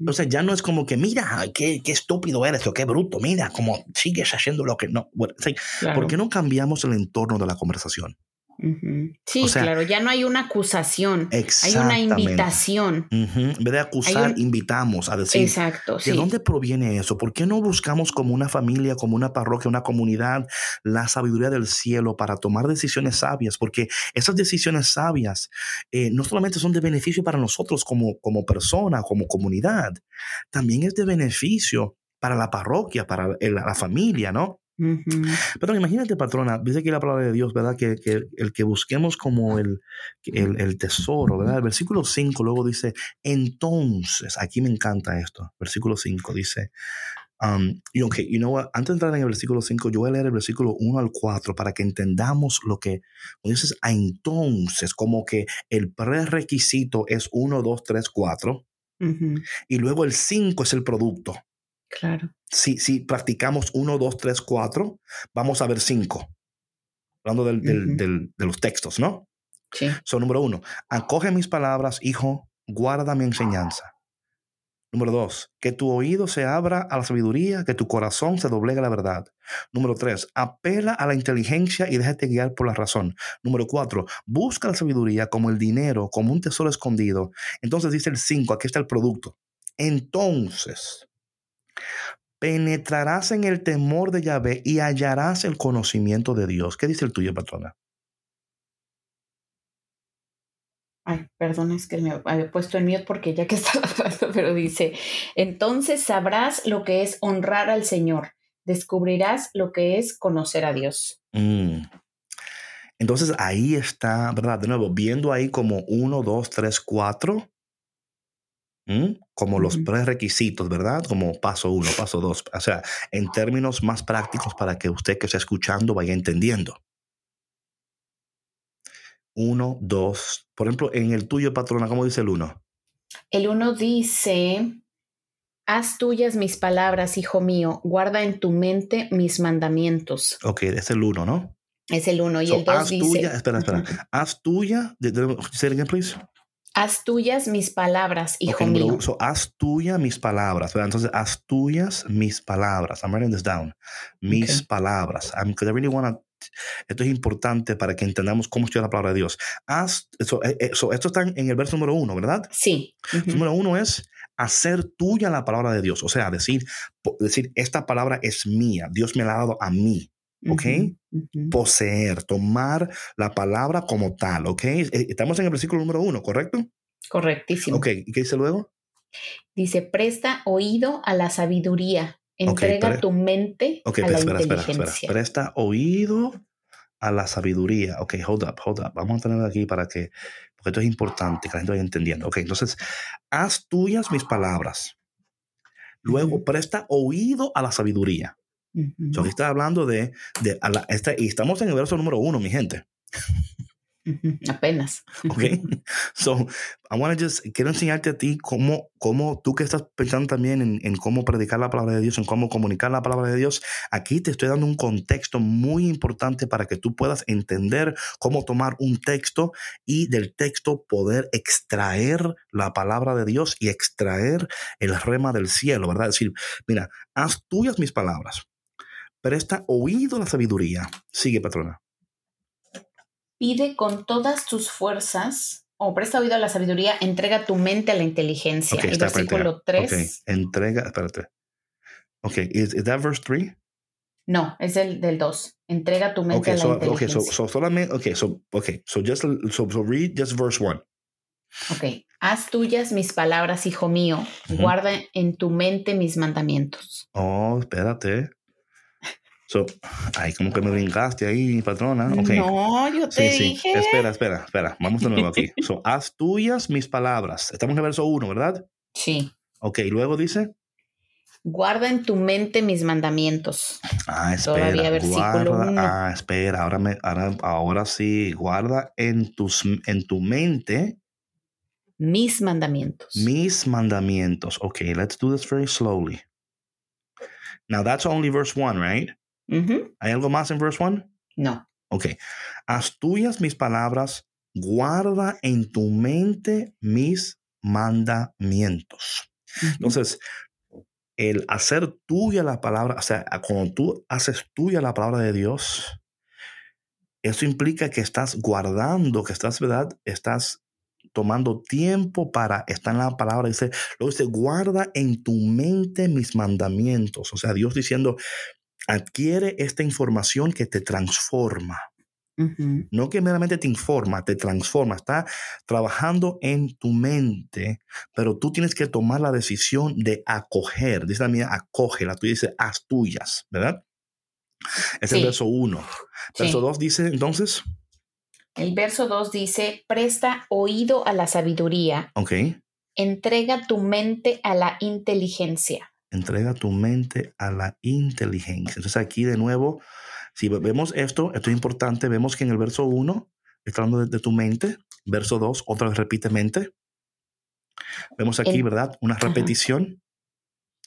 O sea, ya no es como que, mira, qué, qué, estúpido eres o qué bruto, mira, como sigues haciendo lo que no. ¿Por qué no cambiamos el entorno de la conversación? Sí, claro, ya no hay una acusación, hay una invitación. En vez de acusar, invitamos a decir, Exacto, ¿de dónde proviene eso? ¿Por qué no buscamos como una familia, como una parroquia, una comunidad, la sabiduría del cielo para tomar decisiones sabias? Porque esas decisiones sabias eh, no solamente son de beneficio para nosotros como, como persona, como comunidad, también es de beneficio para la parroquia, para la familia, ¿no? Pero imagínate, patrona, dice aquí la palabra de Dios, ¿verdad? Que, el que busquemos como el, el, tesoro, ¿verdad? El versículo 5 luego dice, entonces, aquí me encanta esto, versículo 5 dice, um, y ok, you know what? antes de entrar en el versículo 5, yo voy a leer el versículo 1 al 4 para que entendamos lo que, dices, a entonces, como que el prerequisito es 1, 2, 3, 4, y luego el 5 es el producto. Claro. Si, si practicamos uno, dos, tres, cuatro, vamos a ver cinco. Hablando del, del, de los textos, ¿no? Sí. Son número uno, acoge mis palabras, hijo, guarda mi enseñanza. Número dos, que tu oído se abra a la sabiduría, que tu corazón se doblegue a la verdad. Número tres, apela a la inteligencia y déjate guiar por la razón. Número cuatro, busca la sabiduría como el dinero, como un tesoro escondido. Entonces dice el cinco, aquí está el producto. Entonces, Penetrarás en el temor de Yahvé y hallarás el conocimiento de Dios. ¿Qué dice el tuyo, patrona? Ay, perdón, es que me había puesto en miedo porque ya que estaba hablando, pero dice, entonces sabrás lo que es honrar al Señor, descubrirás lo que es conocer a Dios. Mm. Entonces ahí está, ¿verdad? De nuevo, viendo ahí como 1, 2, 3, 4, ¿Mm? como los prerequisitos, ¿verdad? Como paso uno, paso dos, o sea, en términos más prácticos para que usted que está escuchando vaya entendiendo. Uno, dos, por ejemplo, en el tuyo, patrona, ¿cómo dice el uno? El uno dice, haz tuyas mis palabras, hijo mío, guarda en tu mente mis mandamientos. Ok, es el uno, ¿no? Es el uno. Y so, el dos haz dice... Tuya, espera, espera. Uh -huh. Haz tuya, the, the, say it again, please. Haz tuyas mis palabras, hijo mío. haz tuyas mis palabras. Entonces, haz tuyas mis palabras. I'm writing this down. Mis palabras. Because I really want to esto es importante para que entendamos cómo estudia la palabra de Dios. Haz, eso, eh, eh, esto está en el verso número uno, ¿verdad? Sí. Número uno es hacer tuya la palabra de Dios. O sea, decir, decir, esta palabra es mía. Dios me la ha dado a mí. ¿Ok? Poseer, tomar la palabra como tal. ¿Ok? Eh, estamos en el versículo número uno, ¿correcto? Correctísimo. Ok, ¿y qué dice luego? Dice, presta oído a la sabiduría. Entrega tu mente a la inteligencia. Presta oído a la sabiduría. Ok, hold up, hold up. Vamos a tener aquí para que, porque esto es importante, que la gente vaya entendiendo. Ok, entonces, haz tuyas mis palabras. Luego, presta oído a la sabiduría. Uh aquí está hablando de, de y estamos en el verso número uno, mi gente. Apenas. ¿Ok? so, I want to just, quiero enseñarte a ti cómo, cómo tú que estás pensando también en, en cómo predicar la palabra de Dios, en cómo comunicar la palabra de Dios, aquí te estoy dando un contexto muy importante para que tú puedas entender cómo tomar un texto y del texto poder extraer la palabra de Dios y extraer el rema del cielo, ¿verdad? Es decir, mira, haz tuyas mis palabras, presta oído a la sabiduría. Sigue, patrona. Pide con todas tus fuerzas, o presta oído a la sabiduría, entrega tu mente a la inteligencia. Ok, y está, versículo 3. Ok, entrega, espérate. Ok, is that verse 3? No, es el del 2. Entrega tu mente Okay, a la so okay, inteligencia. so so solamente okay, so okay, so just so, so read just verse one. Ok. Haz tuyas mis palabras, hijo mío. Ujú. Guarda en tu mente mis mandamientos. Oh, espérate. So, ay, como que me brincaste ahí, patrona. Okay. No, yo te sí, sí. dije. Espera, espera, espera. Vamos de nuevo aquí. So, haz tuyas mis palabras. Estamos en el verso 1, ¿verdad? Sí. Ok, luego dice. Guarda en tu mente mis mandamientos. Ah, espera. Todavía versículo guarda, uno. ah, espera, ahora, me, ahora, ahora sí. Guarda en, tus, en tu mente Mis mandamientos. mis mandamientos. Okay, let's do this very slowly. Now that's only verse 1, right? ¿Hay algo más en verse 1? No. Ok. Haz tuyas mis palabras, guarda en tu mente mis mandamientos. Ujú. Entonces, el hacer tuya la palabra, o sea, cuando tú haces tuya la palabra de Dios, eso implica que estás guardando, que estás, ¿verdad? Estás tomando tiempo para estar en la palabra. Dice, luego dice, guarda en tu mente mis mandamientos. O sea, Dios diciendo, adquiere esta información que te transforma. No que meramente te informa, te transforma, está trabajando en tu mente, pero tú tienes que tomar la decisión de acoger. Dice la mía, acógela. Tú dices, haz tuyas, ¿verdad? Es el verso 1. Sí. Verso 2 dice entonces, El verso 2 dice, presta oído a la sabiduría, ok, entrega tu mente a la inteligencia. Entrega tu mente a la inteligencia. Entonces aquí de nuevo, si ve- vemos esto, esto es importante, vemos que en el verso 1 está hablando de, de tu mente, verso 2 otra vez repite mente. Vemos aquí, ¿verdad? Una Ajá. repetición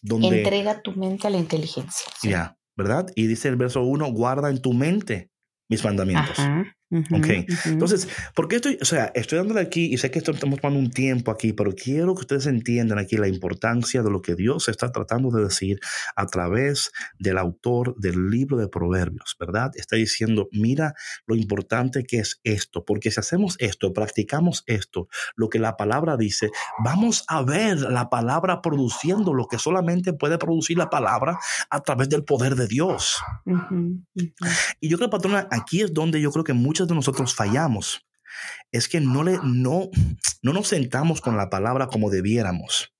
donde, Entrega tu mente a la inteligencia. Sí. ya, ¿verdad? Y dice el verso 1, guarda en tu mente mis mandamientos. Ajá. Ok. Entonces, ¿por qué estoy, o sea, estoy dándole aquí y sé que esto- estamos tomando un tiempo aquí, pero quiero que ustedes entiendan aquí la importancia de lo que Dios está tratando de decir a través del autor del libro de Proverbios, ¿verdad? Está diciendo, mira lo importante que es esto, porque si hacemos esto, practicamos esto, lo que la palabra dice, vamos a ver la palabra produciendo lo que solamente puede producir la palabra a través del poder de Dios. Y yo creo, patrona, aquí es donde yo creo que muchos de nosotros fallamos. Es que no, le, no, no nos sentamos con la palabra como debiéramos.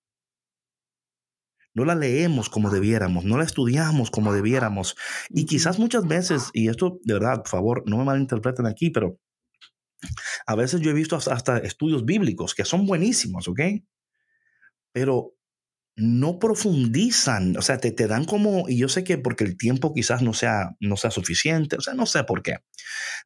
No la leemos como debiéramos, no la estudiamos como debiéramos. Y quizás muchas veces, y esto de verdad, por favor, no me malinterpreten aquí, pero a veces yo he visto hasta, hasta estudios bíblicos que son buenísimos, ¿ok? Pero no profundizan, o sea, te, te dan como, y yo sé que porque el tiempo quizás no sea, no sea suficiente, o sea, no sé por qué.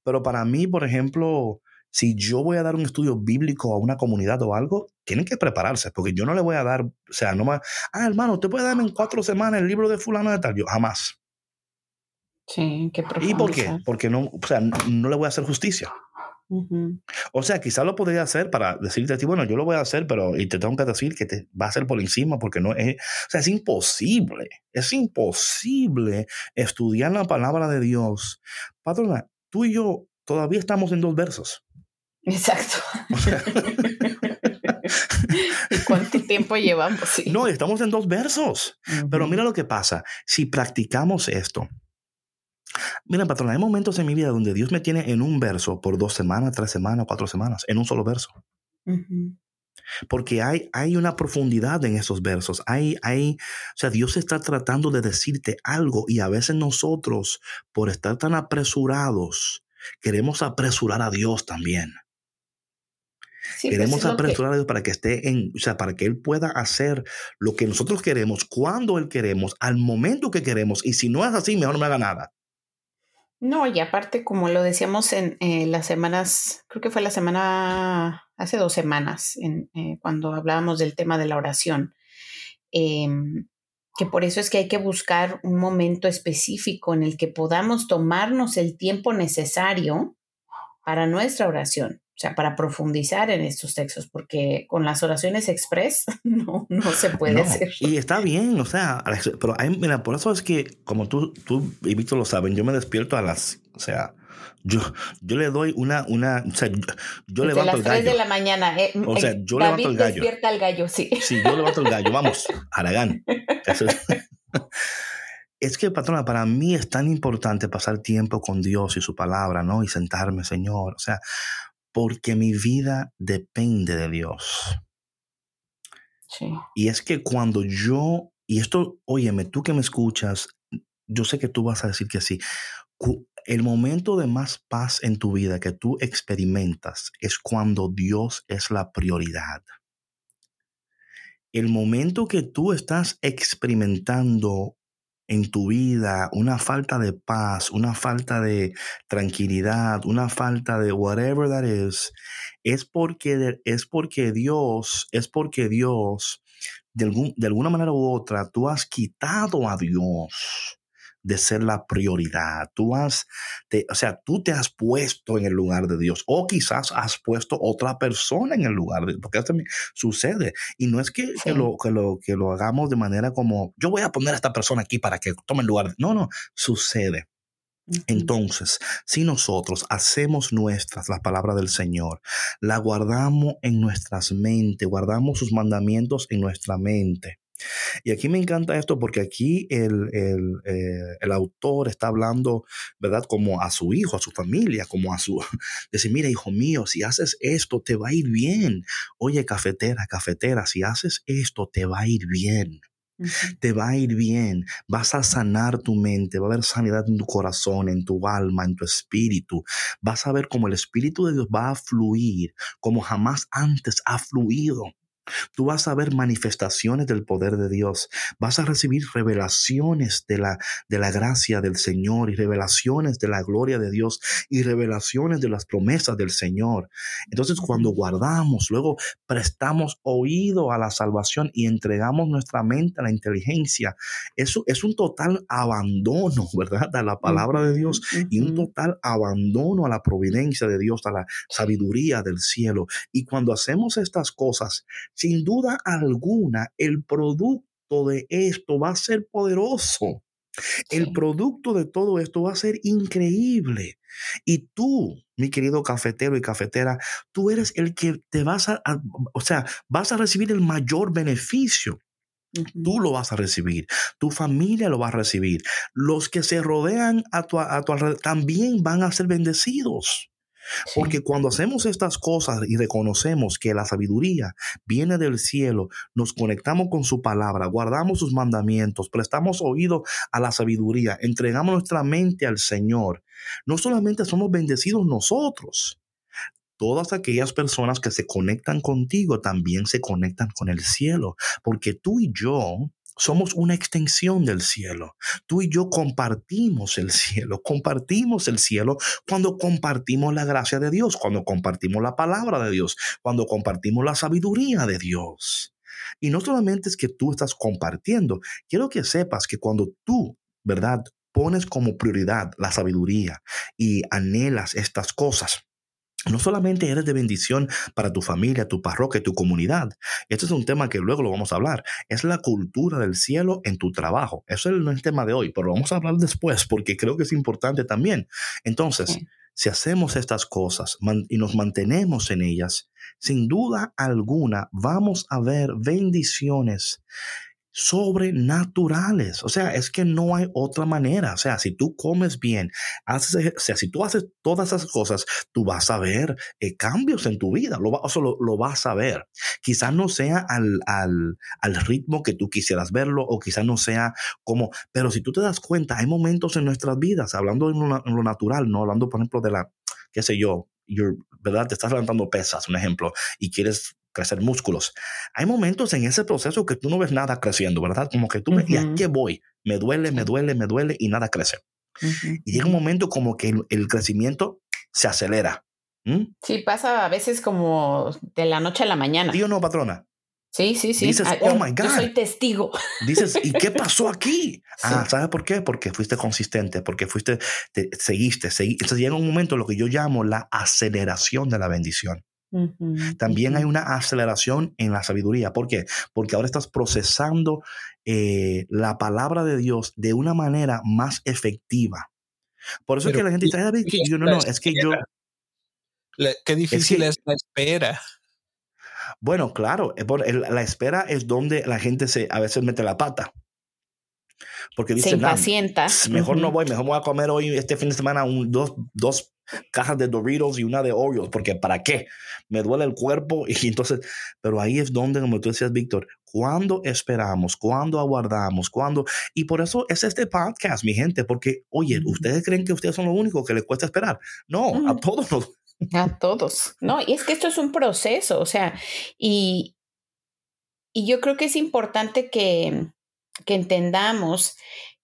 Pero para mí, por ejemplo, si yo voy a dar un estudio bíblico a una comunidad o algo, tienen que prepararse, porque yo no le voy a dar, o sea, no me, ah, hermano, usted puede darme en cuatro semanas el libro de fulano de tal, yo jamás. Sí, qué ¿Y por qué? Porque no, o sea, no, no le voy a hacer justicia. O sea, quizás lo podría hacer para decirte a ti, bueno, yo lo voy a hacer, pero y te tengo que decir que te va a hacer por encima porque no es, o sea, es imposible, es imposible estudiar la palabra de Dios. Patrona, tú y yo todavía estamos en dos versos. Exacto. O sea, ¿Y cuánto tiempo llevamos? Sí. no, estamos en dos versos. Pero mira lo que pasa, si practicamos esto. Mira, patrona, hay momentos en mi vida donde Dios me tiene en un verso por dos semanas, tres semanas, cuatro semanas, en un solo verso. Ujú. porque hay, hay una profundidad en esos versos. Hay, hay, o sea, Dios está tratando de decirte algo y a veces nosotros, por estar tan apresurados, queremos apresurar a Dios también. Sí, queremos es lo que- apresurar a Dios para que esté en, o sea, para que Él pueda hacer lo que nosotros queremos, cuando Él queremos, al momento que queremos. Y si no es así, mejor no me haga nada. No, y aparte, como lo decíamos en eh, las semanas, creo que fue la semana, hace dos semanas, en, eh, cuando hablábamos del tema de la oración, em, que por eso es que hay que buscar un momento específico en el que podamos tomarnos el tiempo necesario para nuestra oración. O sea, para profundizar en estos textos, porque con las oraciones express no, no se puede hacer. Y está bien, o sea, pero mira, por eso es que, como tú, tú y Víctor lo saben, yo me despierto a las, o sea, yo, yo le doy una, una, o sea, yo, levanto el gallo. las 3 de la mañana. Eh, o sea, eh, yo levanto el gallo. despierta al gallo, sí. Sí, yo levanto el gallo, vamos, Aragán. Es. Es que, patrona, para mí es tan importante pasar tiempo con Dios y su palabra, ¿no? Y sentarme, Señor. O sea, porque mi vida depende de Dios. Sí. Y es que cuando yo, y esto, óyeme, tú que me escuchas, yo sé que tú vas a decir que sí. El momento de más paz en tu vida que tú experimentas es cuando Dios es la prioridad. El momento que tú estás experimentando en tu vida una falta de paz, una falta de tranquilidad, una falta de whatever that is, es porque, es porque Dios, es porque Dios, de, algún, de alguna manera u otra, tú has quitado a Dios de ser la prioridad. Tú has, o sea, tú te has puesto en el lugar de Dios o quizás has puesto otra persona en el lugar de Dios, porque eso también sucede. Y no es que, lo, que, lo, que lo hagamos de manera como, yo voy a poner a esta persona aquí para que tome el lugar. No, no, sucede. Entonces, si nosotros hacemos nuestras las palabras del Señor, la guardamos en nuestras mentes, guardamos sus mandamientos en nuestra mente, y aquí me encanta esto porque aquí el, eh, el, autor está hablando, ¿verdad? Como a su hijo, a su familia, como a su... Decir, mira, hijo mío, si haces esto, te va a ir bien. Oye, cafetera, cafetera, si haces esto, te va a ir bien. Te va a ir bien, vas a sanar tu mente, va a haber sanidad en tu corazón, en tu alma, en tu espíritu. Vas a ver cómo el Espíritu de Dios va a fluir como jamás antes ha fluido. Tú vas a ver manifestaciones del poder de Dios. Vas a recibir revelaciones de la, de la gracia del Señor y revelaciones de la gloria de Dios y revelaciones de las promesas del Señor. Entonces, cuando guardamos, luego prestamos oído a la salvación y entregamos nuestra mente a la inteligencia, eso es un total abandono, ¿verdad? A la palabra de Dios y un total abandono a la providencia de Dios, a la sabiduría del cielo. Y cuando hacemos estas cosas, sin duda alguna, el producto de esto va a ser poderoso. El producto de todo esto va a ser increíble. Y tú, mi querido cafetero y cafetera, tú eres el que te vas a, o sea, vas a recibir el mayor beneficio. Tú lo vas a recibir, tu familia lo va a recibir, los que se rodean a tu, a tu alrededor también van a ser bendecidos. Porque cuando hacemos estas cosas y reconocemos que la sabiduría viene del cielo, nos conectamos con su palabra, guardamos sus mandamientos, prestamos oído a la sabiduría, entregamos nuestra mente al Señor, no solamente somos bendecidos nosotros, todas aquellas personas que se conectan contigo también se conectan con el cielo, porque tú y yo somos una extensión del cielo. Tú y yo compartimos el cielo, compartimos el cielo cuando compartimos la gracia de Dios, cuando compartimos la palabra de Dios, cuando compartimos la sabiduría de Dios. Y no solamente es que tú estás compartiendo, quiero que sepas que cuando tú, ¿verdad? Pones como prioridad la sabiduría y anhelas estas cosas, no solamente eres de bendición para tu familia, tu parroquia, tu comunidad. Este es un tema que luego lo vamos a hablar. Es la cultura del cielo en tu trabajo. Eso no es el tema de hoy, pero lo vamos a hablar después porque creo que es importante también. Entonces, si hacemos estas cosas y nos mantenemos en ellas, sin duda alguna vamos a ver bendiciones sobrenaturales. O sea, es que no hay otra manera. O sea, si tú comes bien, haces, o sea, si tú haces todas esas cosas, tú vas a ver eh, cambios en tu vida. Lo, o lo, vas a ver. Quizás no sea al, al, al, ritmo que tú quisieras verlo o quizás no sea como, pero si tú te das cuenta, hay momentos en nuestras vidas, hablando en lo, lo natural, no hablando, por ejemplo, de la, qué sé yo, ¿verdad? Te estás levantando pesas, un ejemplo, y quieres crecer músculos. Hay momentos en ese proceso que tú no ves nada creciendo, ¿verdad? Como que tú me, ¿y a qué voy? Me duele, me duele, me duele y nada crece. Ujú. Y llega un momento como que el, el crecimiento se acelera. ¿Mm? Sí, pasa a veces como de la noche a la mañana. ¿Sí o no, patrona? Sí, sí, sí. Dices, Ah, "Oh yo- my Yo God". soy testigo. Dices, ¿y qué pasó aquí? Ah, Sí. ¿sabes por qué? Porque fuiste consistente, porque fuiste, te, seguiste, seguiste. Entonces llega un momento, lo que yo llamo la aceleración de la bendición. También hay una aceleración en la sabiduría. ¿Por qué? Porque ahora estás procesando eh, la palabra de Dios de una manera más efectiva. Por eso es que la gente dice, "Ay, David, que yo no, no, es que yo, La- qué difícil que- es, la espera. bueno, claro, eh, la espera es donde la gente se a veces mete la pata. Porque Se dice, "Nah, impacienta. mejor no voy, mejor voy a comer hoy, este fin de semana, un- dos, dos cajas de Doritos y una de Oreos, porque ¿para qué? Me duele el cuerpo y entonces, pero ahí es donde, como tú decías, Víctor, cuando esperamos, cuando aguardamos, cuando, y por eso es este podcast, mi gente, porque, oye. ¿ustedes creen que ustedes son los únicos que les cuesta esperar? No, a Ujú. todos nos, A todos. No, y es que esto es un proceso, o sea, y, y yo creo que es importante que, que entendamos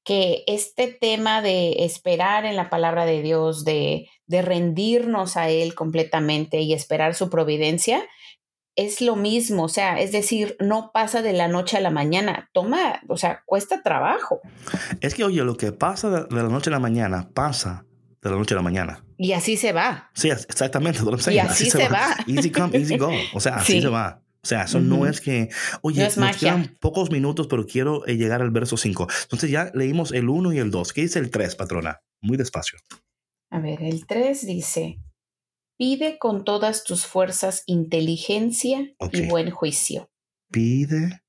que este tema de esperar en la palabra de Dios, de, de rendirnos a Él completamente y esperar su providencia, es lo mismo, o sea, es decir, no pasa de la noche a la mañana, toma, o sea, cuesta trabajo es que, oye, lo que pasa de la noche a la mañana, pasa de la noche a la mañana. y así se va. Sí, exactamente. Y así se va. Easy come, easy go. O sea, así Sí. se va. O sea, eso no Ujú. es que, oye, No es nos quedan pocos minutos, pero quiero eh, llegar al verso 5. Entonces ya leímos el 1 y el 2. ¿Qué dice el 3, patrona? Muy despacio. A ver, el 3 dice, pide con todas tus fuerzas inteligencia y buen juicio. Pide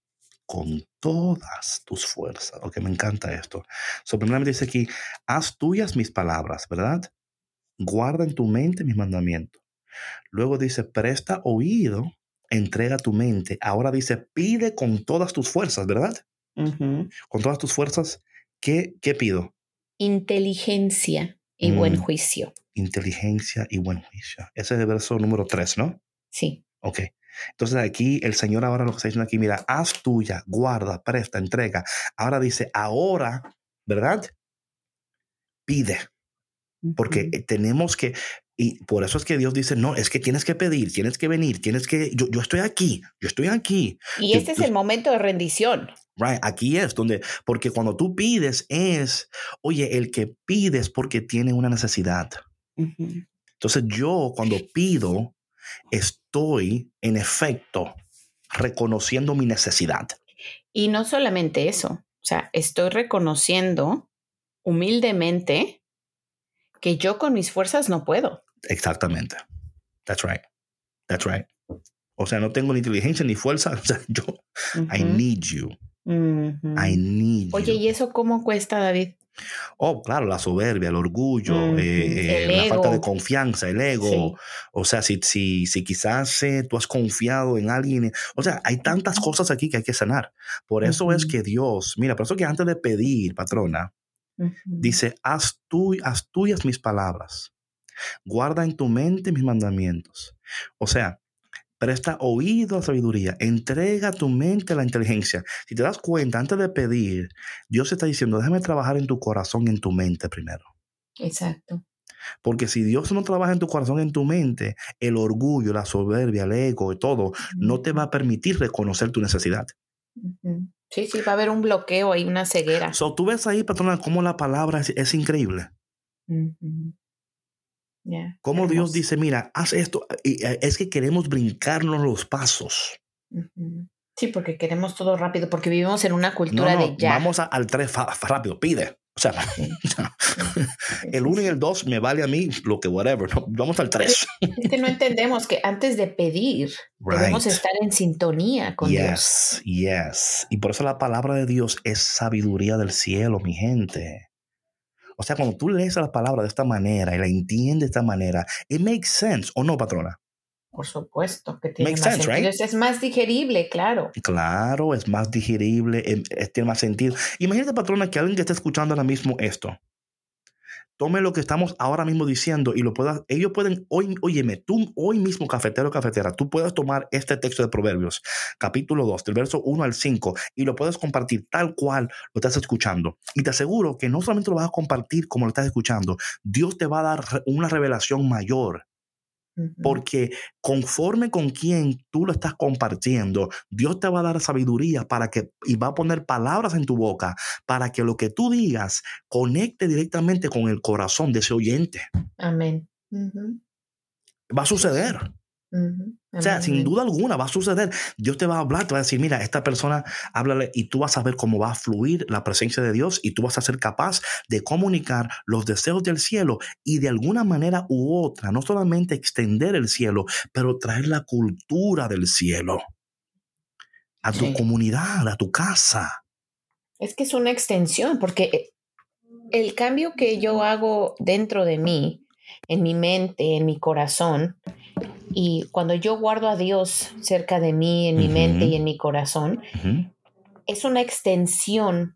con todas tus fuerzas. Ok, me encanta esto. So, primeramente dice aquí, haz tuyas mis palabras, ¿verdad? Guarda en tu mente mis mandamientos. Luego dice, presta oído, entrega tu mente. Ahora dice, pide con todas tus fuerzas, ¿verdad? Con todas tus fuerzas, ¿qué, qué pido? Inteligencia y buen Mm. juicio. Inteligencia y buen juicio. Ese es el verso número 3, ¿no? Sí. Ok. Entonces aquí el Señor ahora lo que está diciendo aquí, mira, haz tuya, guarda, presta, entrega. Ahora dice, ahora, ¿verdad? Pide, porque tenemos que, y por eso es que Dios dice, no, es que tienes que pedir, tienes que venir, tienes que, yo, yo estoy aquí, yo estoy aquí. Y yo- este es yo- el momento de rendición. Right, aquí es donde, porque cuando tú pides es, oye, el que pides porque tiene una necesidad. Entonces yo cuando pido, estoy en efecto reconociendo mi necesidad. Y no solamente eso, o sea, estoy reconociendo humildemente que yo con mis fuerzas no puedo. Exactamente. That's right. That's right. O sea, no tengo ni inteligencia ni fuerza. O sea, yo, I need you. I need Oye, you. ¿y eso cómo cuesta, David? Oh, claro, la soberbia, el orgullo, eh, eh, El la falta de confianza, el ego. Sí. O sea, si, si, si quizás eh, tú has confiado en alguien. O sea, hay tantas cosas aquí que hay que sanar. Por eso es que Dios, mira, por eso que antes de pedir, patrona, dice, haz, tú, haz tuyas mis palabras. Guarda en tu mente mis mandamientos. O sea, presta oído a la sabiduría. Entrega tu mente a la inteligencia. Si te das cuenta, antes de pedir, Dios está diciendo, déjame trabajar en tu corazón en tu mente primero. Exacto. Porque si Dios no trabaja en tu corazón, en tu mente, el orgullo, la soberbia, el ego y todo, no te va a permitir reconocer tu necesidad. Sí, sí, va a haber un bloqueo ahí, una ceguera. So, tú ves ahí, patrona, cómo la palabra es, es increíble. Ya, Cómo Dios dice, mira, haz esto. Y eh, es que queremos brincarnos los pasos. Ujú. Sí, porque queremos todo rápido, porque vivimos en una No, cultura no, de ya. vamos a- al 3 rápido, pide. O sea, Sí. el 1 y el 2 me vale a mí lo que whatever. no, vamos al 3. Es que no entendemos que antes de pedir debemos estar en sintonía con Dios. Yes, yes. Y por eso la palabra de Dios es sabiduría del cielo, mi gente. O sea, cuando tú lees la palabra de esta manera y la entiendes de esta manera, it makes sense, ¿o no, patrona? Por supuesto que tiene Makes más sense, sentido. right? Es más digerible, claro. Claro, es más digerible, em- es- tiene más sentido. Imagínate, patrona, que alguien que está escuchando ahora mismo esto tome lo que estamos ahora mismo diciendo y lo puedas, ellos pueden, hoy, óyeme, tú hoy mismo, cafetero, cafetera, tú puedes tomar este texto de Proverbios, capítulo 2, del verso 1 al 5, y lo puedes compartir tal cual lo estás escuchando. Y te aseguro que no solamente lo vas a compartir como lo estás escuchando, Dios te va a dar una revelación mayor porque conforme con quien tú lo estás compartiendo, Dios te va a dar sabiduría para que y va a poner palabras en tu boca para que lo que tú digas conecte directamente con el corazón de ese oyente. Amén. Va a suceder. O sea, sin duda alguna va a suceder. Dios te va a hablar, te va a decir, mira, esta persona, háblale y tú vas a ver cómo va a fluir la presencia de Dios y tú vas a ser capaz de comunicar los deseos del cielo y de alguna manera u otra, no solamente extender el cielo, pero traer la cultura del cielo a tu comunidad, a tu casa. Es que es una extensión, porque eh, el cambio que yo hago dentro de mí, en mi mente, en mi corazón, y cuando yo guardo a Dios cerca de mí, en mi mente y en mi corazón, es una extensión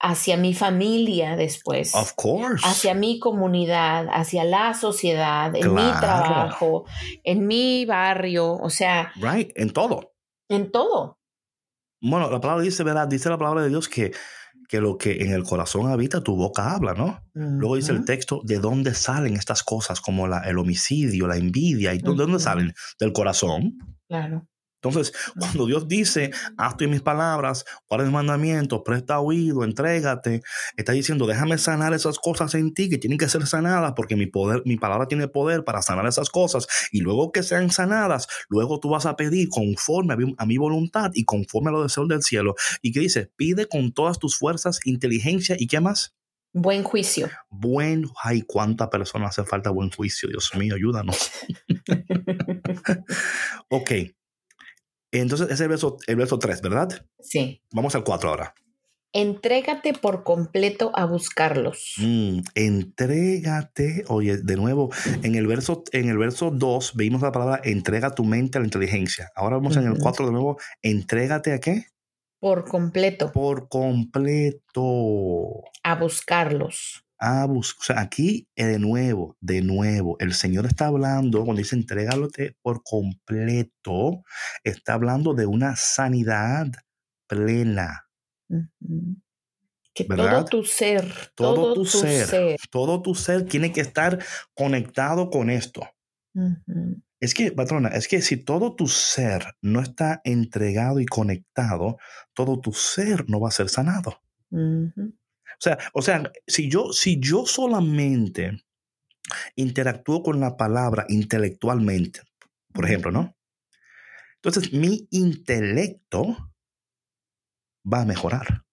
hacia mi familia después. Of course. Hacia mi comunidad, hacia la sociedad, en mi trabajo, en mi barrio, o sea. Right, en todo. En todo. Bueno, la palabra dice, ¿verdad? Dice la palabra de Dios que que lo que en el corazón habita, tu boca habla, ¿no? Luego dice el texto, ¿de dónde salen estas cosas como la, el homicidio, la envidia? ¿Y de dónde salen? Del corazón. Claro. Entonces, cuando Dios dice, haz tú mis palabras, guarda mis mandamientos, presta oído, entrégate, está diciendo, déjame sanar esas cosas en ti que tienen que ser sanadas porque mi poder, mi palabra tiene poder para sanar esas cosas. Y luego que sean sanadas, luego tú vas a pedir conforme a mi, a mi voluntad y conforme a los deseos del cielo. ¿Y qué dice? Pide con todas tus fuerzas, inteligencia y qué más? Buen juicio. Buen, ay, cuánta persona hace falta buen juicio, Dios mío, ayúdanos. ok, entonces, es el verso, el verso 3, ¿verdad? Sí. Vamos al 4 ahora. Entrégate por completo a buscarlos. Mm, entrégate, oye, de nuevo, en el verso en el verso 2 vimos la palabra entrega tu mente a la inteligencia. Ahora vamos en el 4 de nuevo, entrégate a qué? Por completo. Por completo. A buscarlos a buscar. O sea, aquí eh, de nuevo, de nuevo, el Señor está hablando, cuando dice entrégalote por completo, está hablando de una sanidad plena. Que todo tu ser, todo, tu, ser, todo tu ser tiene que estar conectado con esto. Es que, patrona, es que si todo tu ser no está entregado y conectado, todo tu ser no va a ser sanado. O sea, o sea si, yo, si yo solamente interactúo con la palabra intelectualmente, por ejemplo, ¿no? Entonces mi intelecto va a mejorar.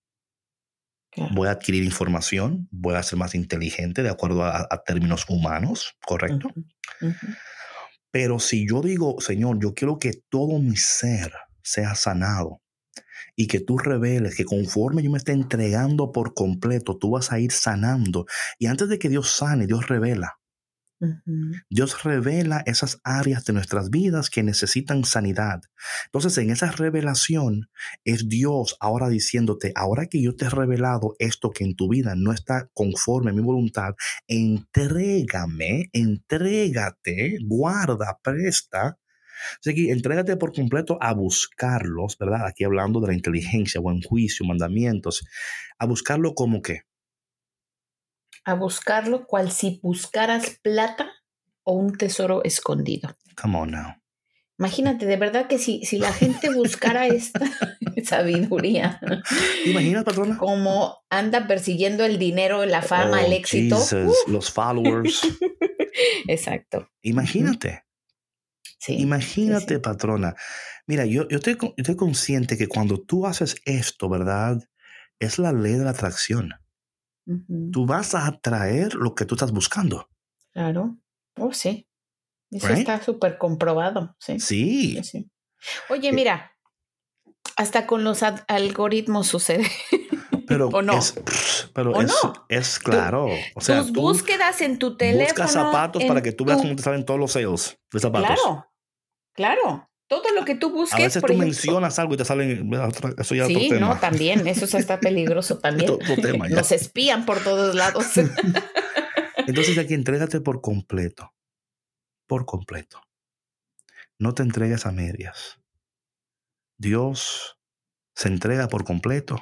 Voy a adquirir información, voy a ser más inteligente de acuerdo a, términos humanos, ¿correcto? Pero si yo digo, Señor, yo quiero que todo mi ser sea sanado, y que tú reveles que conforme yo me esté entregando por completo, tú vas a ir sanando. Y antes de que Dios sane, Dios revela. Dios revela esas áreas de nuestras vidas que necesitan sanidad. Entonces, en esa revelación es Dios ahora diciéndote, ahora que yo te he revelado esto que en tu vida no está conforme a mi voluntad, entrégame, entrégate, guarda, presta Así que entrégate por completo a buscarlos, ¿verdad? Aquí hablando de la inteligencia, buen juicio, mandamientos. A buscarlo como qué? A buscarlo cual si buscaras plata o un tesoro escondido. Come on now. Imagínate, de verdad que si, si la gente buscara esta sabiduría. Imagina, patrona. Como anda persiguiendo el dinero, la fama, el oh, éxito. los followers. Exacto. Imagínate. Imagínate, patrona. Mira, yo, yo, estoy, estoy consciente que cuando tú haces esto, ¿verdad? Es la ley de la atracción. Tú vas a atraer lo que tú estás buscando. Claro. Oh, sí. Eso está súper comprobado. Sí. Sí. Oye, eh mira, hasta con los algoritmos sucede. Pero ¿O no? Es, pero es, es, claro. o sea, tus búsquedas en tu teléfono. Buscas zapatos para que tú veas cómo te salen todos los sales de zapatos. Claro. Claro, todo lo que tú busques. A veces tú mencionas algo y te salen. Eso ya sí, no, también. Eso está peligroso también. Nos espían por todos lados. Entonces aquí entrégate por completo, por completo. No te entregues a medias. Dios se entrega por completo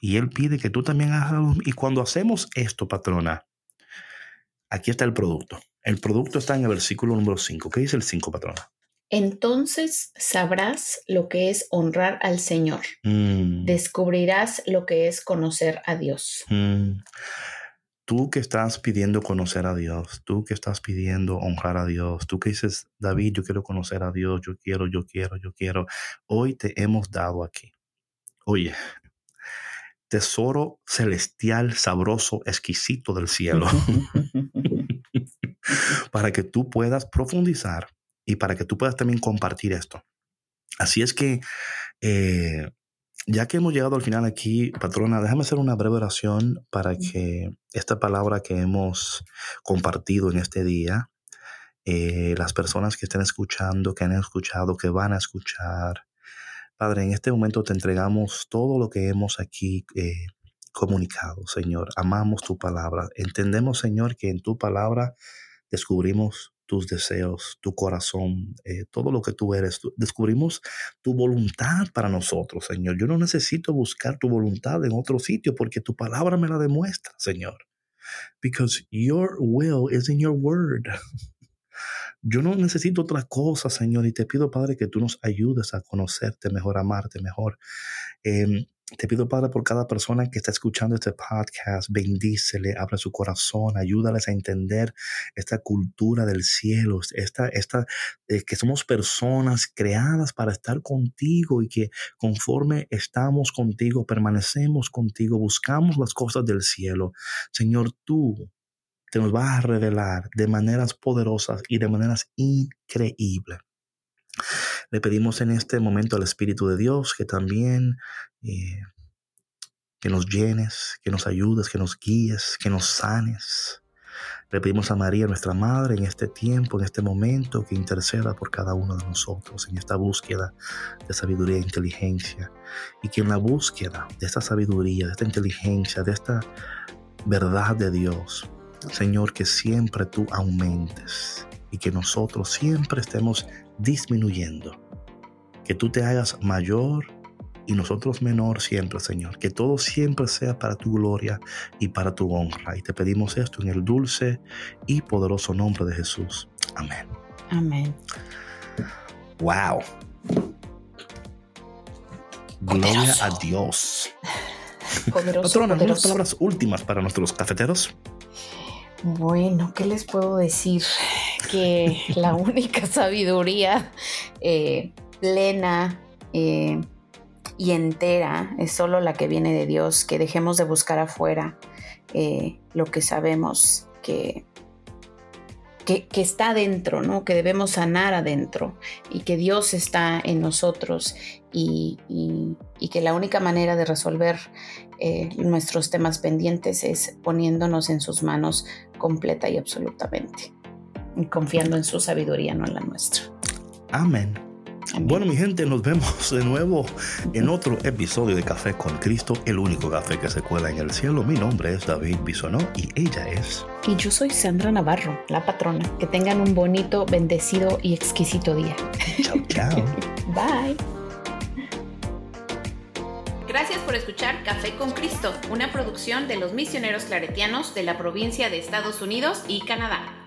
y Él pide que tú también hagas lo mismo. Y cuando hacemos esto, patrona, aquí está el producto. El producto está en el versículo número 5. ¿Qué dice el 5, patrona? Entonces sabrás lo que es honrar al Señor. Mm, Descubrirás lo que es conocer a Dios. mm. Tú que estás pidiendo conocer a Dios, tú que estás pidiendo honrar a Dios, tú que dices, David, yo quiero conocer a Dios, yo quiero, yo quiero, yo quiero. Hoy te hemos dado aquí. Oye, tesoro celestial, sabroso, exquisito del cielo. para que tú puedas profundizar y para que tú puedas también compartir esto. Así es que, eh, ya que hemos llegado al final aquí, patrona, déjame hacer una breve oración para que esta palabra que hemos compartido en este día, eh, las personas que estén escuchando, que han escuchado, que van a escuchar, Padre, en este momento te entregamos todo lo que hemos aquí eh, comunicado, Señor. Amamos tu palabra. Entendemos, Señor, que en tu palabra descubrimos tus deseos, tu corazón, eh, todo lo que tú eres. Descubrimos tu voluntad para nosotros, Señor. Yo no necesito buscar tu voluntad en otro sitio porque tu palabra me la demuestra, Señor. Because your will is in your word. Yo no necesito otra cosa, Señor, y te pido, Padre, que tú nos ayudes a conocerte mejor, amarte mejor. Em, te pido, Padre, por cada persona que está escuchando este podcast, bendícele, abre su corazón, ayúdales a entender esta cultura del cielo, esta, esta, eh, que somos personas creadas para estar contigo y que conforme estamos contigo, permanecemos contigo, buscamos las cosas del cielo. Señor, tú te nos vas a revelar de maneras poderosas y de maneras increíbles. Le pedimos en este momento al Espíritu de Dios que también eh, que nos llenes, que nos ayudes, que nos guíes, que nos sanes. Le pedimos a María, nuestra Madre, en este tiempo, en este momento, que interceda por cada uno de nosotros en esta búsqueda de sabiduría e inteligencia. Y que en la búsqueda de esta sabiduría, de esta inteligencia, de esta verdad de Dios, Señor, que siempre tú aumentes y que nosotros siempre estemos disminuyendo. Que tú te hagas mayor y nosotros menor siempre, Señor. Que todo siempre sea para tu gloria y para tu honra. Y te pedimos esto en el dulce y poderoso nombre de Jesús. Amén. Amén. Wow. Gloria a Dios. Poderoso, Patrona, unas palabras últimas para nuestros cafeteros. Bueno, ¿qué les puedo decir? Que la única sabiduría eh, plena eh, y entera es solo la que viene de Dios, que dejemos de buscar afuera eh, lo que sabemos que, que, que está adentro, ¿no? que debemos sanar adentro y que Dios está en nosotros y, y- y que la única manera de resolver eh, nuestros temas pendientes es poniéndonos en sus manos completa y absolutamente. Confiando en su sabiduría, no en la nuestra. Amén. Amén. Bueno, mi gente, nos vemos de nuevo en otro episodio de Café con Cristo, el único café que se cuela en el cielo. Mi nombre es David Bisonó y ella es. Y yo soy Sandra Navarro, la patrona. Que tengan un bonito, bendecido y exquisito día. Chao, chao. Bye. Gracias por escuchar Café con Cristo, una producción de los misioneros claretianos de la provincia de Estados Unidos y Canadá.